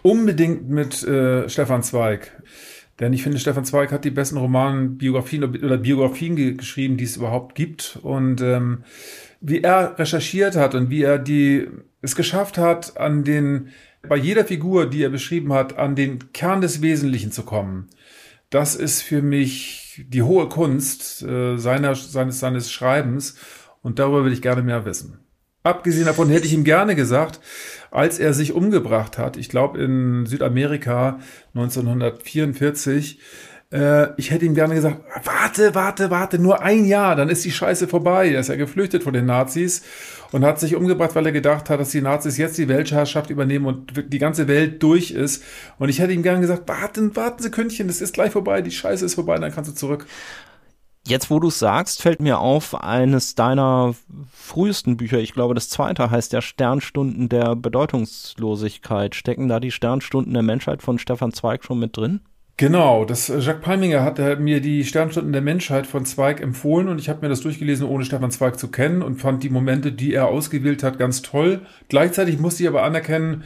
Unbedingt mit äh, Stefan Zweig. Denn ich finde, Stefan Zweig hat die besten Romanen, Biografien oder Biografien ge geschrieben, die es überhaupt gibt. Und ähm, wie er recherchiert hat und wie er die es geschafft hat, an den bei jeder Figur, die er beschrieben hat, an den Kern des Wesentlichen zu kommen. Das ist für mich die hohe Kunst äh, seiner, seines, seines Schreibens und darüber will ich gerne mehr wissen. Abgesehen davon hätte ich ihm gerne gesagt, als er sich umgebracht hat, ich glaube in Südamerika 1944, äh, ich hätte ihm gerne gesagt, warte, warte, warte, nur ein Jahr, dann ist die Scheiße vorbei. Er ist ja geflüchtet von den Nazis und hat sich umgebracht, weil er gedacht hat, dass die Nazis jetzt die Weltherrschaft übernehmen und die ganze Welt durch ist. Und ich hätte ihm gerne gesagt, warten, warten Sie Kündchen, das ist gleich vorbei, die Scheiße ist vorbei, dann kannst du zurück. Jetzt, wo du es sagst, fällt mir auf, eines deiner frühesten Bücher, ich glaube, das zweite heißt ja Sternstunden der Bedeutungslosigkeit. Stecken da die Sternstunden der Menschheit von Stefan Zweig schon mit drin? Genau, das äh, Jacques Palminger hat mir die Sternstunden der Menschheit von Zweig empfohlen und ich habe mir das durchgelesen, ohne Stefan Zweig zu kennen und fand die Momente, die er ausgewählt hat, ganz toll. Gleichzeitig musste ich aber anerkennen,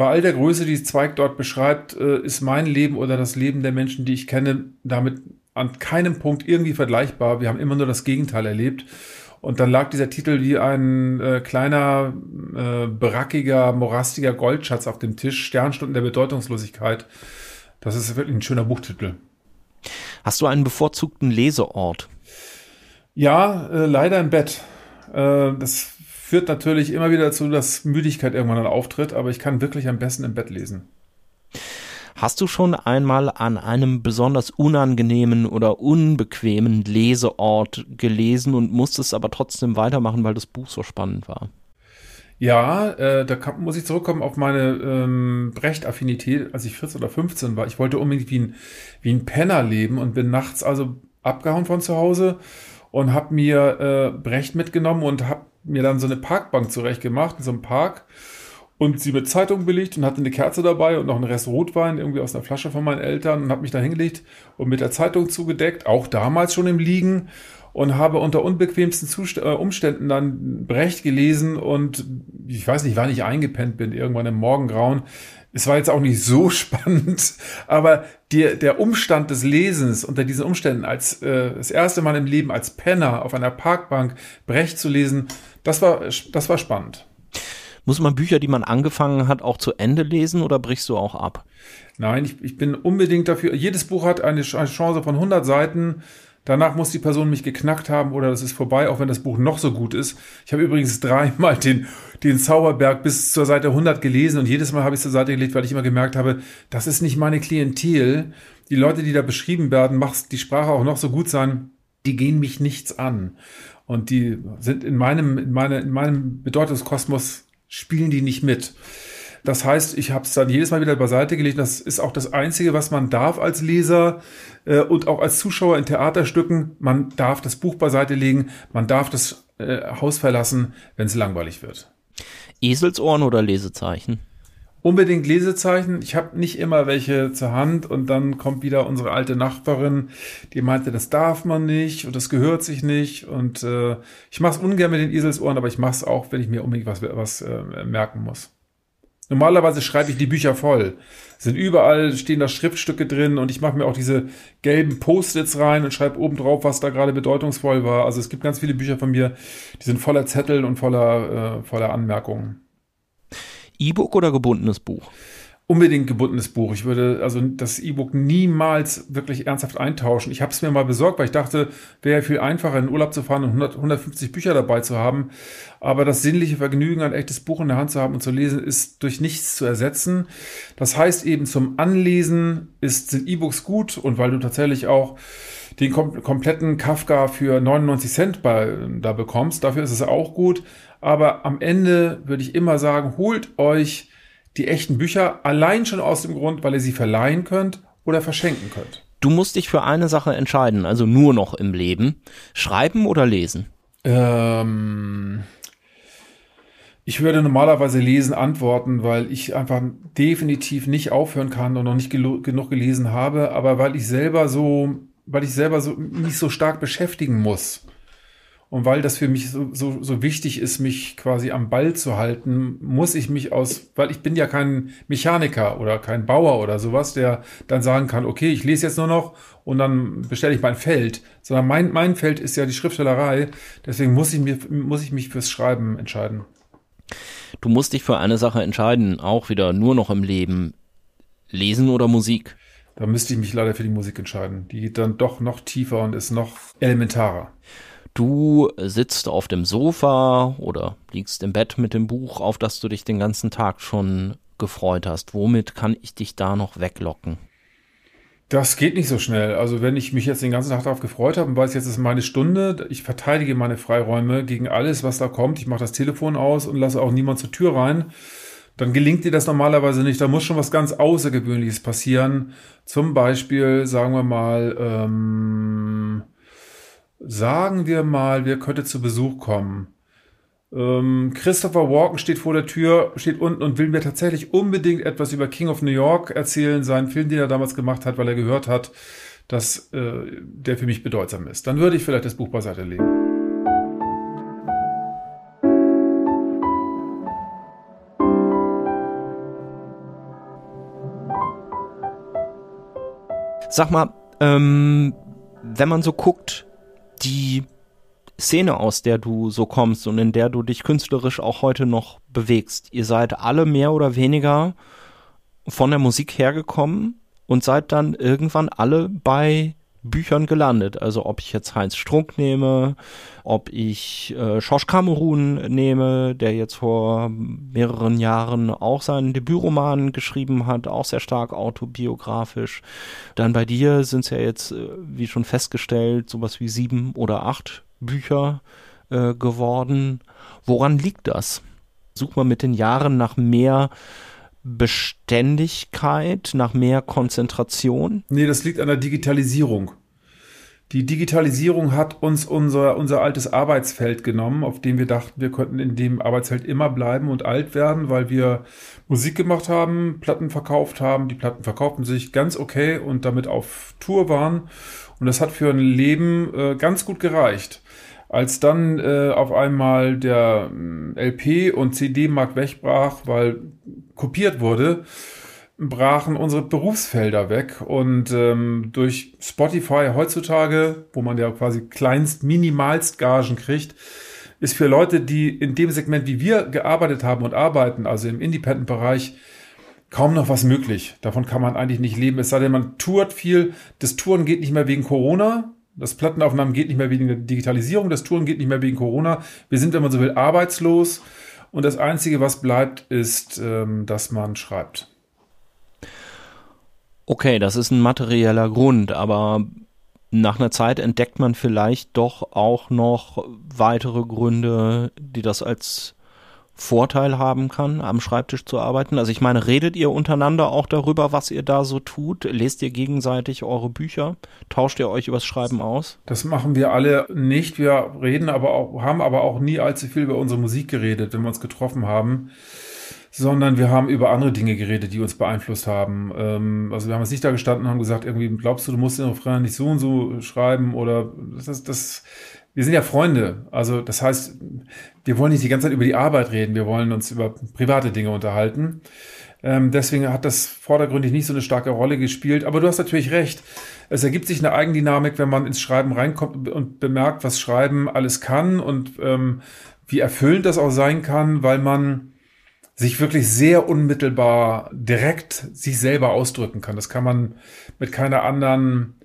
bei all der Größe, die Zweig dort beschreibt, äh, ist mein Leben oder das Leben der Menschen, die ich kenne, damit an keinem Punkt irgendwie vergleichbar. Wir haben immer nur das Gegenteil erlebt. Und dann lag dieser Titel wie ein äh, kleiner, äh, berackiger, morastiger Goldschatz auf dem Tisch, Sternstunden der Bedeutungslosigkeit. Das ist wirklich ein schöner Buchtitel. Hast du einen bevorzugten Leseort? Ja, äh, leider im Bett. Äh, das führt natürlich immer wieder dazu, dass Müdigkeit irgendwann dann auftritt, aber ich kann wirklich am besten im Bett lesen. Hast du schon einmal an einem besonders unangenehmen oder unbequemen Leseort gelesen und musstest aber trotzdem weitermachen, weil das Buch so spannend war? Ja, äh, da kann, muss ich zurückkommen auf meine ähm, Brecht-Affinität, als ich 14 oder 15 war. Ich wollte unbedingt wie ein, wie ein Penner leben und bin nachts also abgehauen von zu Hause und habe mir äh, Brecht mitgenommen und habe mir dann so eine Parkbank zurechtgemacht in so einem Park und sie mit Zeitung belegt und hatte eine Kerze dabei und noch einen Rest Rotwein irgendwie aus einer Flasche von meinen Eltern und habe mich da hingelegt und mit der Zeitung zugedeckt, auch damals schon im Liegen und habe unter unbequemsten Zust äh, Umständen dann Brecht gelesen und ich weiß nicht, wann ich eingepennt bin, irgendwann im Morgengrauen. Es war jetzt auch nicht so spannend, aber die, der Umstand des Lesens unter diesen Umständen als äh, das erste Mal im Leben als Penner auf einer Parkbank Brecht zu lesen, das war das war spannend. Muss man Bücher, die man angefangen hat, auch zu Ende lesen oder brichst du auch ab? Nein, ich, ich bin unbedingt dafür. Jedes Buch hat eine Chance von 100 Seiten Danach muss die Person mich geknackt haben oder das ist vorbei, auch wenn das Buch noch so gut ist. Ich habe übrigens dreimal den, den Zauberberg bis zur Seite 100 gelesen und jedes Mal habe ich es zur Seite gelegt, weil ich immer gemerkt habe, das ist nicht meine Klientel. Die Leute, die da beschrieben werden, macht die Sprache auch noch so gut sein, die gehen mich nichts an. Und die sind in meinem, in, meine, in meinem Bedeutungskosmos spielen die nicht mit. Das heißt, ich habe es dann jedes Mal wieder beiseite gelegt. Das ist auch das Einzige, was man darf als Leser äh, und auch als Zuschauer in Theaterstücken. Man darf das Buch beiseite legen, man darf das äh, Haus verlassen, wenn es langweilig wird. Eselsohren oder Lesezeichen? Unbedingt Lesezeichen. Ich habe nicht immer welche zur Hand und dann kommt wieder unsere alte Nachbarin, die meinte, das darf man nicht und das gehört sich nicht. Und äh, ich mache es ungern mit den Eselsohren, aber ich mache es auch, wenn ich mir unbedingt was, was äh, merken muss. Normalerweise schreibe ich die Bücher voll. Sind überall, stehen da Schriftstücke drin und ich mache mir auch diese gelben Post-its rein und schreibe oben drauf, was da gerade bedeutungsvoll war. Also es gibt ganz viele Bücher von mir, die sind voller Zettel und voller, äh, voller Anmerkungen. E-Book oder gebundenes Buch? Unbedingt gebundenes Buch. Ich würde also das E-Book niemals wirklich ernsthaft eintauschen. Ich habe es mir mal besorgt, weil ich dachte, wäre viel einfacher in den Urlaub zu fahren und 100, 150 Bücher dabei zu haben. Aber das sinnliche Vergnügen, ein echtes Buch in der Hand zu haben und zu lesen, ist durch nichts zu ersetzen. Das heißt eben zum Anlesen ist, sind E-Books gut und weil du tatsächlich auch den kom kompletten Kafka für 99 Cent bei, da bekommst. Dafür ist es auch gut. Aber am Ende würde ich immer sagen, holt euch die echten Bücher allein schon aus dem Grund, weil ihr sie verleihen könnt oder verschenken könnt. Du musst dich für eine Sache entscheiden, also nur noch im Leben. Schreiben oder lesen? Ähm, ich würde normalerweise lesen antworten, weil ich einfach definitiv nicht aufhören kann und noch nicht genug gelesen habe, aber weil ich selber so, weil ich selber so mich so stark beschäftigen muss. Und weil das für mich so, so, so wichtig ist, mich quasi am Ball zu halten, muss ich mich aus, weil ich bin ja kein Mechaniker oder kein Bauer oder sowas, der dann sagen kann, okay, ich lese jetzt nur noch und dann bestelle ich mein Feld, sondern mein, mein Feld ist ja die Schriftstellerei. Deswegen muss ich, mir, muss ich mich fürs Schreiben entscheiden. Du musst dich für eine Sache entscheiden, auch wieder nur noch im Leben. Lesen oder Musik? Da müsste ich mich leider für die Musik entscheiden. Die geht dann doch noch tiefer und ist noch elementarer. Du sitzt auf dem Sofa oder liegst im Bett mit dem Buch, auf das du dich den ganzen Tag schon gefreut hast. Womit kann ich dich da noch weglocken? Das geht nicht so schnell. Also wenn ich mich jetzt den ganzen Tag darauf gefreut habe und weiß, jetzt ist meine Stunde, ich verteidige meine Freiräume gegen alles, was da kommt. Ich mache das Telefon aus und lasse auch niemand zur Tür rein. Dann gelingt dir das normalerweise nicht. Da muss schon was ganz Außergewöhnliches passieren. Zum Beispiel, sagen wir mal, ähm, Sagen wir mal, wer könnte zu Besuch kommen? Ähm, Christopher Walken steht vor der Tür, steht unten und will mir tatsächlich unbedingt etwas über King of New York erzählen, seinen Film, den er damals gemacht hat, weil er gehört hat, dass äh, der für mich bedeutsam ist. Dann würde ich vielleicht das Buch beiseite legen. Sag mal, ähm, wenn man so guckt, die Szene, aus der du so kommst und in der du dich künstlerisch auch heute noch bewegst. Ihr seid alle mehr oder weniger von der Musik hergekommen und seid dann irgendwann alle bei Büchern gelandet. Also ob ich jetzt Heinz Strunk nehme, ob ich äh, Schorsch Kamerun nehme, der jetzt vor mehreren Jahren auch seinen Debütroman geschrieben hat, auch sehr stark autobiografisch. Dann bei dir sind es ja jetzt, äh, wie schon festgestellt, sowas wie sieben oder acht Bücher äh, geworden. Woran liegt das? Sucht man mit den Jahren nach mehr Beständigkeit, nach mehr Konzentration? Nee, das liegt an der Digitalisierung. Die Digitalisierung hat uns unser, unser altes Arbeitsfeld genommen, auf dem wir dachten, wir könnten in dem Arbeitsfeld immer bleiben und alt werden, weil wir Musik gemacht haben, Platten verkauft haben. Die Platten verkauften sich ganz okay und damit auf Tour waren. Und das hat für ein Leben äh, ganz gut gereicht. Als dann äh, auf einmal der äh, LP und CD-Markt wegbrach, weil kopiert wurde, brachen unsere Berufsfelder weg und ähm, durch Spotify heutzutage, wo man ja quasi kleinst, minimalst Gagen kriegt, ist für Leute, die in dem Segment, wie wir gearbeitet haben und arbeiten, also im Independent-Bereich, kaum noch was möglich. Davon kann man eigentlich nicht leben. Es sei denn, man tourt viel. Das Touren geht nicht mehr wegen Corona. Das Plattenaufnahmen geht nicht mehr wegen der Digitalisierung, das Touren geht nicht mehr wegen Corona. Wir sind, wenn man so will, arbeitslos. Und das Einzige, was bleibt, ist, ähm, dass man schreibt. Okay, das ist ein materieller Grund, aber nach einer Zeit entdeckt man vielleicht doch auch noch weitere Gründe, die das als Vorteil haben kann, am Schreibtisch zu arbeiten? Also ich meine, redet ihr untereinander auch darüber, was ihr da so tut? Lest ihr gegenseitig eure Bücher? Tauscht ihr euch übers Schreiben aus? Das machen wir alle nicht. Wir reden aber auch, haben aber auch nie allzu viel über unsere Musik geredet, wenn wir uns getroffen haben sondern wir haben über andere Dinge geredet, die uns beeinflusst haben. Ähm, also wir haben jetzt nicht da gestanden und haben gesagt, irgendwie glaubst du, du musst den Refrain nicht so und so schreiben oder das, das, wir sind ja Freunde. Also das heißt, wir wollen nicht die ganze Zeit über die Arbeit reden, wir wollen uns über private Dinge unterhalten. Ähm, deswegen hat das vordergründig nicht so eine starke Rolle gespielt. Aber du hast natürlich recht. Es ergibt sich eine Eigendynamik, wenn man ins Schreiben reinkommt und bemerkt, was Schreiben alles kann und ähm, wie erfüllend das auch sein kann, weil man sich wirklich sehr unmittelbar direkt sich selber ausdrücken kann. Das kann man mit keiner anderen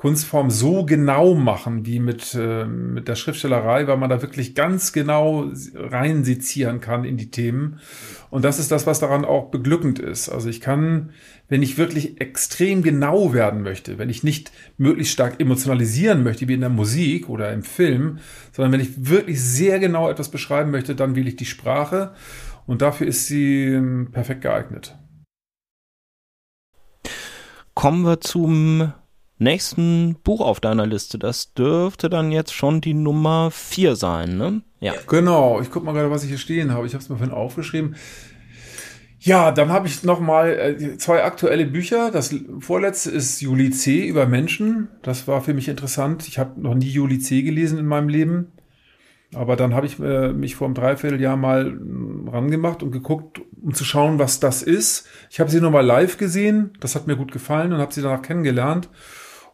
Kunstform so genau machen wie mit, äh, mit der Schriftstellerei, weil man da wirklich ganz genau rein sezieren kann in die Themen. Und das ist das, was daran auch beglückend ist. Also ich kann, wenn ich wirklich extrem genau werden möchte, wenn ich nicht möglichst stark emotionalisieren möchte, wie in der Musik oder im Film, sondern wenn ich wirklich sehr genau etwas beschreiben möchte, dann wähle ich die Sprache. Und dafür ist sie ähm, perfekt geeignet. Kommen wir zum nächsten Buch auf deiner Liste. Das dürfte dann jetzt schon die Nummer 4 sein, ne? Ja. Genau, ich guck mal gerade, was ich hier stehen habe. Ich habe es mir vorhin aufgeschrieben. Ja, dann habe ich noch mal äh, zwei aktuelle Bücher. Das vorletzte ist Juli C. über Menschen. Das war für mich interessant. Ich habe noch nie Juli C. gelesen in meinem Leben. Aber dann habe ich äh, mich vor einem Dreivierteljahr mal hm, rangemacht und geguckt, um zu schauen, was das ist. Ich habe sie nur mal live gesehen. Das hat mir gut gefallen und habe sie danach kennengelernt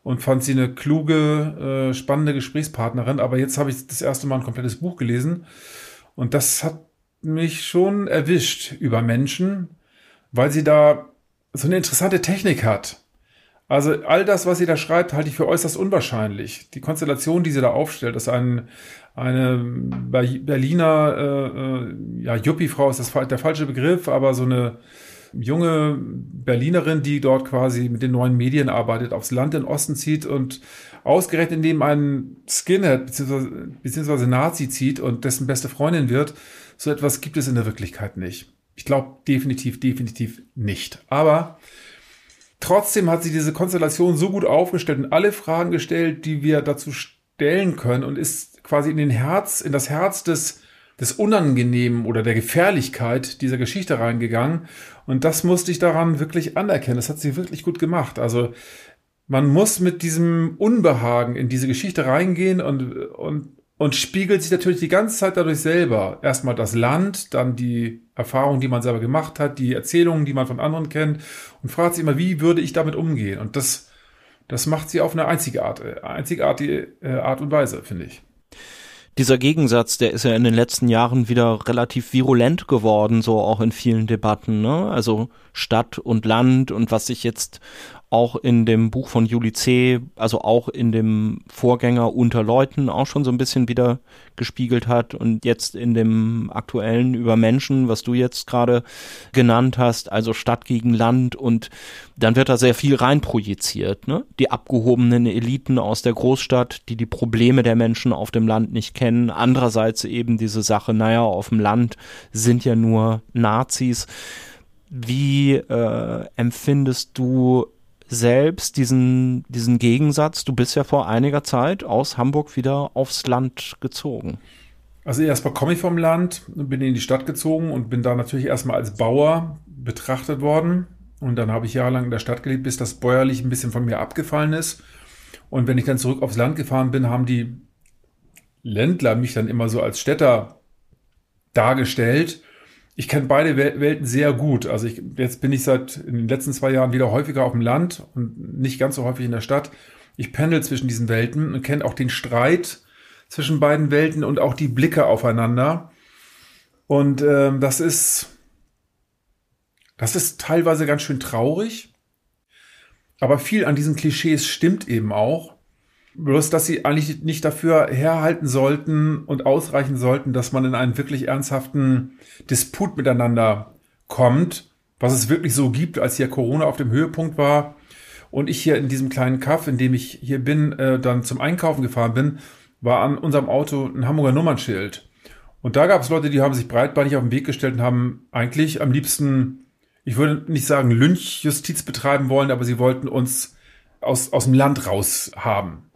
und fand sie eine kluge, äh, spannende Gesprächspartnerin. Aber jetzt habe ich das erste Mal ein komplettes Buch gelesen und das hat mich schon erwischt über Menschen, weil sie da so eine interessante Technik hat. Also all das, was sie da schreibt, halte ich für äußerst unwahrscheinlich. Die Konstellation, die sie da aufstellt, ist ein, eine Berliner äh, äh, ja, Juppie-Frau ist das der falsche Begriff, aber so eine junge Berlinerin, die dort quasi mit den neuen Medien arbeitet, aufs Land in Osten zieht und ausgerechnet neben einen Skinhead beziehungsweise, beziehungsweise Nazi zieht und dessen beste Freundin wird. So etwas gibt es in der Wirklichkeit nicht. Ich glaube definitiv, definitiv nicht. Aber trotzdem hat sie diese Konstellation so gut aufgestellt und alle Fragen gestellt, die wir dazu stellen können und ist quasi in den Herz, in das Herz des des Unangenehmen oder der Gefährlichkeit dieser Geschichte reingegangen. Und das musste ich daran wirklich anerkennen. Das hat sie wirklich gut gemacht. Also man muss mit diesem Unbehagen in diese Geschichte reingehen und, und, und spiegelt sich natürlich die ganze Zeit dadurch selber. Erstmal das Land, dann die Erfahrungen, die man selber gemacht hat, die Erzählungen, die man von anderen kennt und fragt sich immer, wie würde ich damit umgehen? Und das, das macht sie auf eine einzigartige, einzigartige äh, Art und Weise, finde ich dieser Gegensatz, der ist ja in den letzten Jahren wieder relativ virulent geworden, so auch in vielen Debatten, ne? Also Stadt und Land und was sich jetzt auch in dem Buch von Juli C., also auch in dem Vorgänger Unter Leuten auch schon so ein bisschen wieder gespiegelt hat und jetzt in dem aktuellen Über Menschen, was du jetzt gerade genannt hast, also Stadt gegen Land und dann wird da sehr viel reinprojiziert, ne? Die abgehobenen Eliten aus der Großstadt, die die Probleme der Menschen auf dem Land nicht kennen. Andererseits eben diese Sache, naja, auf dem Land sind ja nur Nazis. Wie äh, empfindest du selbst diesen, diesen Gegensatz? Du bist ja vor einiger Zeit aus Hamburg wieder aufs Land gezogen. Also erstmal komme ich vom Land, bin in die Stadt gezogen und bin da natürlich erstmal als Bauer betrachtet worden. Und dann habe ich jahrelang in der Stadt gelebt, bis das bäuerlich ein bisschen von mir abgefallen ist. Und wenn ich dann zurück aufs Land gefahren bin, haben die Ländler mich dann immer so als Städter dargestellt ich kenne beide Welten sehr gut. Also ich, jetzt bin ich seit in den letzten zwei Jahren wieder häufiger auf dem Land und nicht ganz so häufig in der Stadt. Ich pendel zwischen diesen Welten und kenne auch den Streit zwischen beiden Welten und auch die Blicke aufeinander. Und ähm, das ist, das ist teilweise ganz schön traurig. Aber viel an diesen Klischees stimmt eben auch. Bloß, dass sie eigentlich nicht dafür herhalten sollten und ausreichen sollten, dass man in einen wirklich ernsthaften Disput miteinander kommt, was es wirklich so gibt, als hier Corona auf dem Höhepunkt war und ich hier in diesem kleinen Kaff, in dem ich hier bin, äh, dann zum Einkaufen gefahren bin, war an unserem Auto ein Hamburger Nummernschild. Und da gab es Leute, die haben sich breitbeinig auf den Weg gestellt und haben eigentlich am liebsten, ich würde nicht sagen Lynchjustiz betreiben wollen, aber sie wollten uns aus, aus dem Land raus haben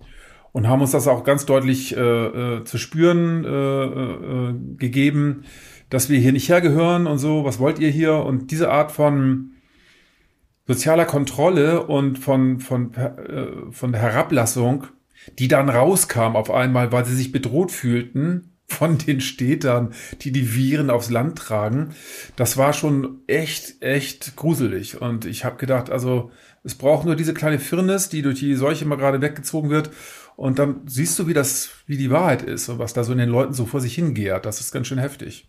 und haben uns das auch ganz deutlich äh, äh, zu spüren äh, äh, gegeben, dass wir hier nicht hergehören und so, was wollt ihr hier? Und diese Art von sozialer Kontrolle und von, von, von Herablassung, die dann rauskam auf einmal, weil sie sich bedroht fühlten von den Städtern, die die Viren aufs Land tragen, das war schon echt, echt gruselig. Und ich habe gedacht, also es braucht nur diese kleine Firnis, die durch die Seuche mal gerade weggezogen wird und dann siehst du, wie das, wie die Wahrheit ist und was da so in den Leuten so vor sich hingeht. Das ist ganz schön heftig.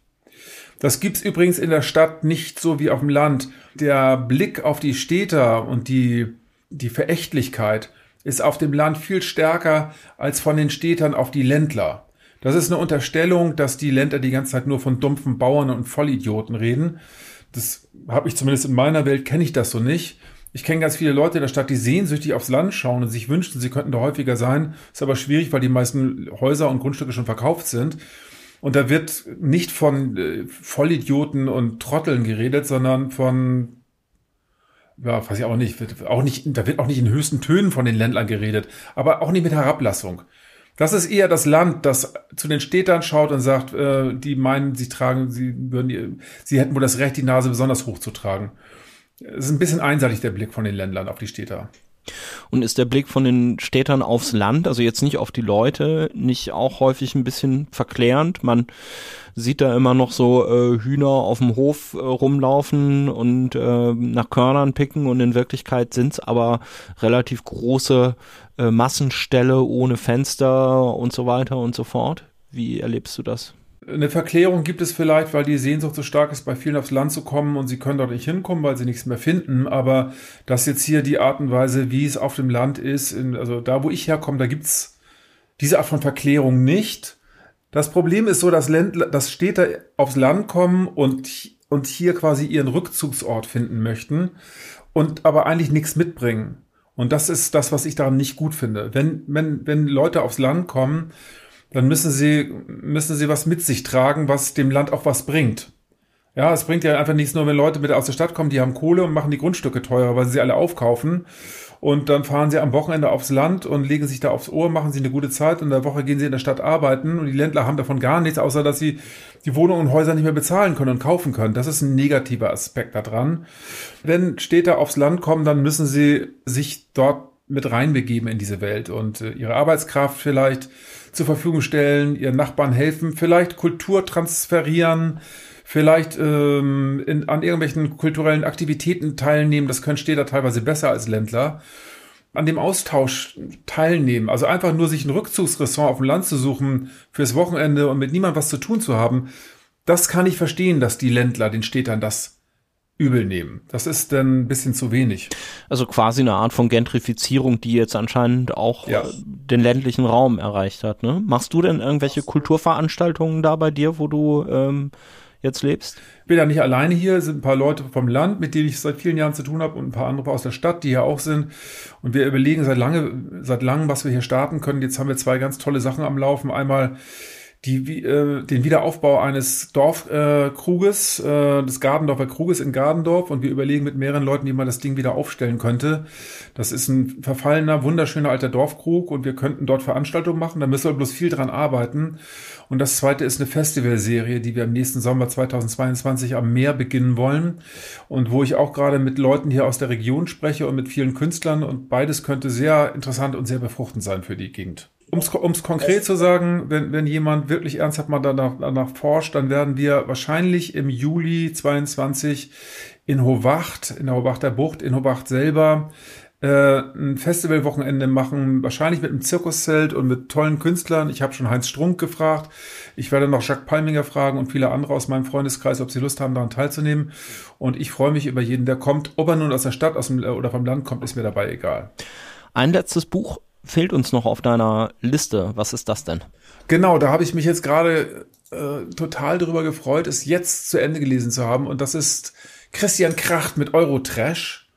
Das gibt's übrigens in der Stadt nicht so wie auf dem Land. Der Blick auf die Städter und die, die Verächtlichkeit ist auf dem Land viel stärker als von den Städtern auf die Ländler. Das ist eine Unterstellung, dass die Länder die ganze Zeit nur von dumpfen Bauern und Vollidioten reden. Das habe ich zumindest in meiner Welt, kenne ich das so nicht. Ich kenne ganz viele Leute in der Stadt, die sehnsüchtig aufs Land schauen und sich wünschen, sie könnten da häufiger sein. Ist aber schwierig, weil die meisten Häuser und Grundstücke schon verkauft sind. Und da wird nicht von äh, Vollidioten und Trotteln geredet, sondern von ja, weiß ich auch nicht, wird auch nicht, da wird auch nicht in höchsten Tönen von den Ländlern geredet, aber auch nicht mit Herablassung. Das ist eher das Land, das zu den Städtern schaut und sagt, äh, die meinen, sie tragen, sie würden, sie hätten wohl das Recht, die Nase besonders hoch zu tragen. Es ist ein bisschen einseitig der Blick von den Ländlern auf die Städter. Und ist der Blick von den Städtern aufs Land, also jetzt nicht auf die Leute, nicht auch häufig ein bisschen verklärend? Man sieht da immer noch so äh, Hühner auf dem Hof äh, rumlaufen und äh, nach Körnern picken und in Wirklichkeit sind's aber relativ große äh, Massenställe ohne Fenster und so weiter und so fort. Wie erlebst du das? Eine Verklärung gibt es vielleicht, weil die Sehnsucht so stark ist, bei vielen aufs Land zu kommen und sie können dort nicht hinkommen, weil sie nichts mehr finden. Aber das jetzt hier die Art und Weise, wie es auf dem Land ist, in, also da, wo ich herkomme, da gibt's diese Art von Verklärung nicht. Das Problem ist so, dass, Ländler, dass Städte aufs Land kommen und, und hier quasi ihren Rückzugsort finden möchten und aber eigentlich nichts mitbringen. Und das ist das, was ich daran nicht gut finde. Wenn, wenn, wenn Leute aufs Land kommen, dann müssen sie, müssen sie was mit sich tragen, was dem Land auch was bringt. Ja, es bringt ja einfach nichts nur, wenn Leute mit aus der Stadt kommen, die haben Kohle und machen die Grundstücke teurer, weil sie sie alle aufkaufen. Und dann fahren sie am Wochenende aufs Land und legen sich da aufs Ohr, machen sie eine gute Zeit und in der Woche gehen sie in der Stadt arbeiten und die Ländler haben davon gar nichts, außer dass sie die Wohnungen und Häuser nicht mehr bezahlen können und kaufen können. Das ist ein negativer Aspekt daran. Wenn Städte aufs Land kommen, dann müssen sie sich dort mit reinbegeben in diese Welt und äh, ihre Arbeitskraft vielleicht zur Verfügung stellen, ihren Nachbarn helfen, vielleicht Kultur transferieren, vielleicht ähm, in, an irgendwelchen kulturellen Aktivitäten teilnehmen. Das können Städter teilweise besser als Ländler. An dem Austausch teilnehmen, also einfach nur sich ein Rückzugsressort auf dem Land zu suchen fürs Wochenende und mit niemandem was zu tun zu haben, das kann ich verstehen, dass die Ländler den Städtern das übel nehmen. Das ist dann ein bisschen zu wenig. Also quasi eine Art von Gentrifizierung, die jetzt anscheinend auch ja. Äh, den ländlichen Raum erreicht hat. Ne? Machst du denn irgendwelche Kulturveranstaltungen da bei dir, wo du ähm, jetzt lebst? Ich bin ja nicht alleine hier, es sind ein paar Leute vom Land, mit denen ich seit vielen Jahren zu tun habe und ein paar andere aus der Stadt, die hier auch sind. Und wir überlegen seit lange, seit langem, was wir hier starten können. Jetzt haben wir zwei ganz tolle Sachen am Laufen. Einmal die, äh, den Wiederaufbau eines Dorfkruges, äh, äh, des Gardendorfer Kruges in Gardendorf und wir überlegen mit mehreren Leuten, wie man das Ding wieder aufstellen könnte. Das ist ein verfallener, wunderschöner alter Dorfkrug und wir könnten dort Veranstaltungen machen, da müssen wir bloß viel dran arbeiten. Und das zweite ist eine Festivalserie, die wir im nächsten Sommer 2022 am Meer beginnen wollen und wo ich auch gerade mit Leuten hier aus der Region spreche und mit vielen Künstlern und beides könnte sehr interessant und sehr befruchtend sein für die Gegend. Um es konkret zu sagen, wenn, wenn jemand wirklich ernsthaft mal danach, danach forscht, dann werden wir wahrscheinlich im Juli 22 in Hovacht, in der Hovachter Bucht, in Hovacht selber, äh, ein Festivalwochenende machen, wahrscheinlich mit einem Zirkuszelt und mit tollen Künstlern. Ich habe schon Heinz Strunk gefragt. Ich werde noch Jacques Palminger fragen und viele andere aus meinem Freundeskreis, ob sie Lust haben, daran teilzunehmen. Und ich freue mich über jeden, der kommt. Ob er nun aus der Stadt aus dem, oder vom Land kommt, ist mir dabei egal. Ein letztes Buch fehlt uns noch auf deiner Liste. Was ist das denn? Genau, da habe ich mich jetzt gerade äh, total darüber gefreut, es jetzt zu Ende gelesen zu haben. Und das ist Christian Kracht mit Eurotrash.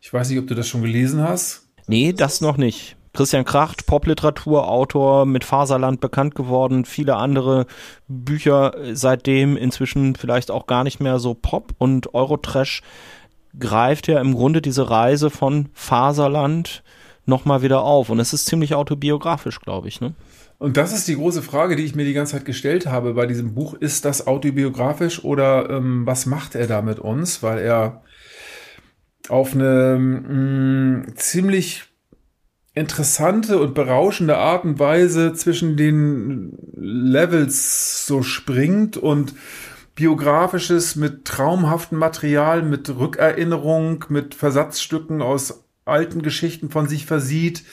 Ich weiß nicht, ob du das schon gelesen hast. Nee, das noch nicht. Christian Kracht, Popliteraturautor, mit Faserland bekannt geworden, viele andere Bücher seitdem inzwischen vielleicht auch gar nicht mehr so Pop und Eurotrash greift ja im Grunde diese Reise von Faserland nochmal wieder auf. Und es ist ziemlich autobiografisch, glaube ich. Ne? Und das ist die große Frage, die ich mir die ganze Zeit gestellt habe bei diesem Buch. Ist das autobiografisch oder ähm, was macht er da mit uns? Weil er auf eine mh, mm, ziemlich interessante und berauschende Art und Weise zwischen den Levels so springt und biografisches mit traumhaftem Material, mit Rückerinnerung, mit Versatzstücken aus alten Geschichten von sich versieht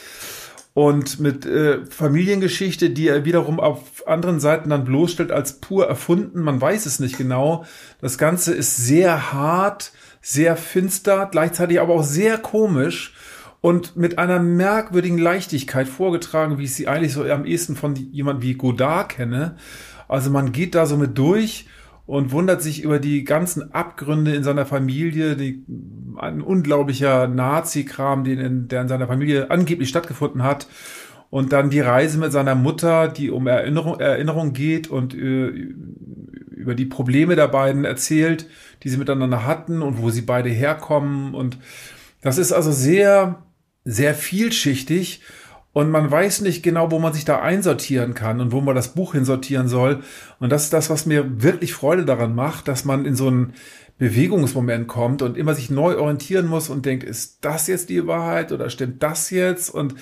und mit äh, Familiengeschichte, die er wiederum auf anderen Seiten dann bloßstellt als pur erfunden. Man weiß es nicht genau. Das Ganze ist sehr hart, sehr finster, gleichzeitig aber auch sehr komisch. und mit einer merkwürdigen Leichtigkeit vorgetragen, wie ich sie eigentlich so am ehesten von jemand wie Godard kenne. Also man geht da so mit durch und wundert sich über die ganzen Abgründe in seiner Familie, die, ein unglaublicher Nazi-Kram, der in seiner Familie angeblich stattgefunden hat. Und dann die Reise mit seiner Mutter, die um Erinnerung, Erinnerung geht und äh, über die Probleme der beiden erzählt, die sie miteinander hatten und wo sie beide herkommen. Und das ist also sehr sehr vielschichtig und man weiß nicht genau, wo man sich da einsortieren kann und wo man das Buch hinsortieren soll. Und das ist das, was mir wirklich Freude daran macht, dass man in so einen Bewegungsmoment kommt und immer sich neu orientieren muss und denkt, ist das jetzt die Wahrheit oder stimmt das jetzt? Und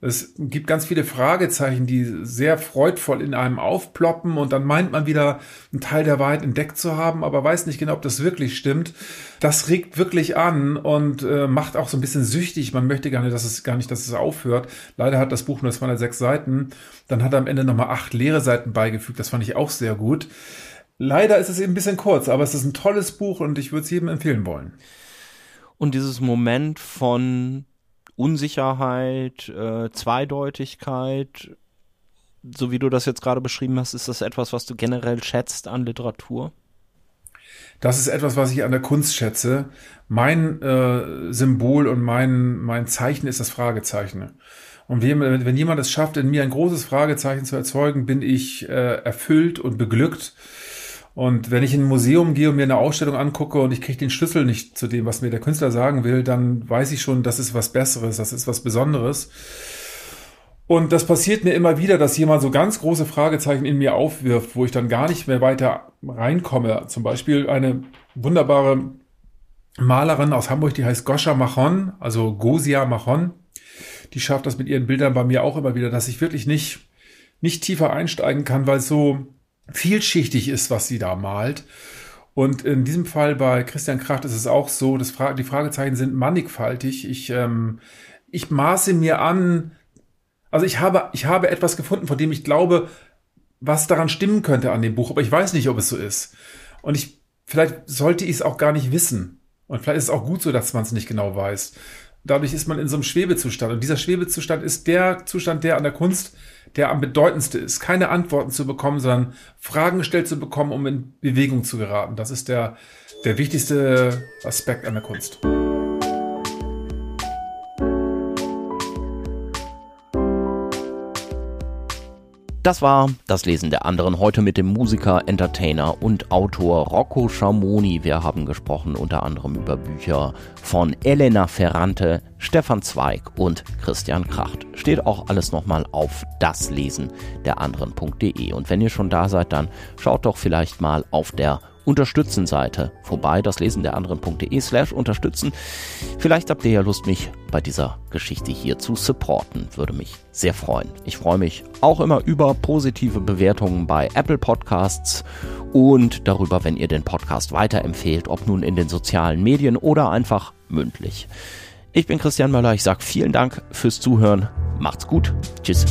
es gibt ganz viele Fragezeichen, die sehr freudvoll in einem aufploppen und dann meint man wieder einen Teil der Wahrheit entdeckt zu haben, aber weiß nicht genau, ob das wirklich stimmt. Das regt wirklich an und äh, macht auch so ein bisschen süchtig. Man möchte nicht, dass es gar nicht, dass es aufhört. Leider hat das Buch nur 206 Seiten. Dann hat er am Ende nochmal acht leere Seiten beigefügt. Das fand ich auch sehr gut. Leider ist es eben ein bisschen kurz, aber es ist ein tolles Buch und ich würde es jedem empfehlen wollen. Und dieses Moment von Unsicherheit, äh, Zweideutigkeit, so wie du das jetzt gerade beschrieben hast, ist das etwas, was du generell schätzt an Literatur? Das ist etwas, was ich an der Kunst schätze. Mein äh, Symbol und mein, mein Zeichen ist das Fragezeichen. Und wenn, wenn jemand es schafft, in mir ein großes Fragezeichen zu erzeugen, bin ich äh, erfüllt und beglückt. Und wenn ich in ein Museum gehe und mir eine Ausstellung angucke und ich kriege den Schlüssel nicht zu dem, was mir der Künstler sagen will, dann weiß ich schon, das ist was Besseres, das ist was Besonderes. Und das passiert mir immer wieder, dass jemand so ganz große Fragezeichen in mir aufwirft, wo ich dann gar nicht mehr weiter reinkomme. Zum Beispiel eine wunderbare Malerin aus Hamburg, die heißt Goscha Machon, also Gosia Machon. Die schafft das mit ihren Bildern bei mir auch immer wieder, dass ich wirklich nicht, nicht tiefer einsteigen kann, weil es so vielschichtig ist, was sie da malt. Und in diesem Fall bei Christian Kracht ist es auch so, das Fra die Fragezeichen sind mannigfaltig. Ich, ähm, ich maße mir an, also ich habe, ich habe etwas gefunden, von dem ich glaube, was daran stimmen könnte an dem Buch, aber ich weiß nicht, ob es so ist. Und ich, vielleicht sollte ich es auch gar nicht wissen. Und vielleicht ist es auch gut so, dass man es nicht genau weiß. Dadurch ist man in so einem Schwebezustand. Und dieser Schwebezustand ist der Zustand, der an der Kunst der am bedeutendsten ist. Keine Antworten zu bekommen, sondern Fragen gestellt zu bekommen, um in Bewegung zu geraten. Das ist der, der wichtigste Aspekt an der Kunst. Das war das Lesen der anderen heute mit dem Musiker, Entertainer und Autor Rocco Schamoni. Wir haben gesprochen unter anderem über Bücher von Elena Ferrante, Stefan Zweig und Christian Kracht. Steht auch alles nochmal auf das Lesen der anderen.de. Und wenn ihr schon da seid, dann schaut doch vielleicht mal auf der Unterstützen-Seite vorbei, das Lesen der anderen.de slash unterstützen. Vielleicht habt ihr ja Lust, mich bei dieser Geschichte hier zu supporten. Würde mich sehr freuen. Ich freue mich auch immer über positive Bewertungen bei Apple Podcasts und darüber, wenn ihr den Podcast weiterempfehlt, ob nun in den sozialen Medien oder einfach mündlich. Ich bin Christian Möller, ich sage vielen Dank fürs Zuhören. Macht's gut. Tschüss.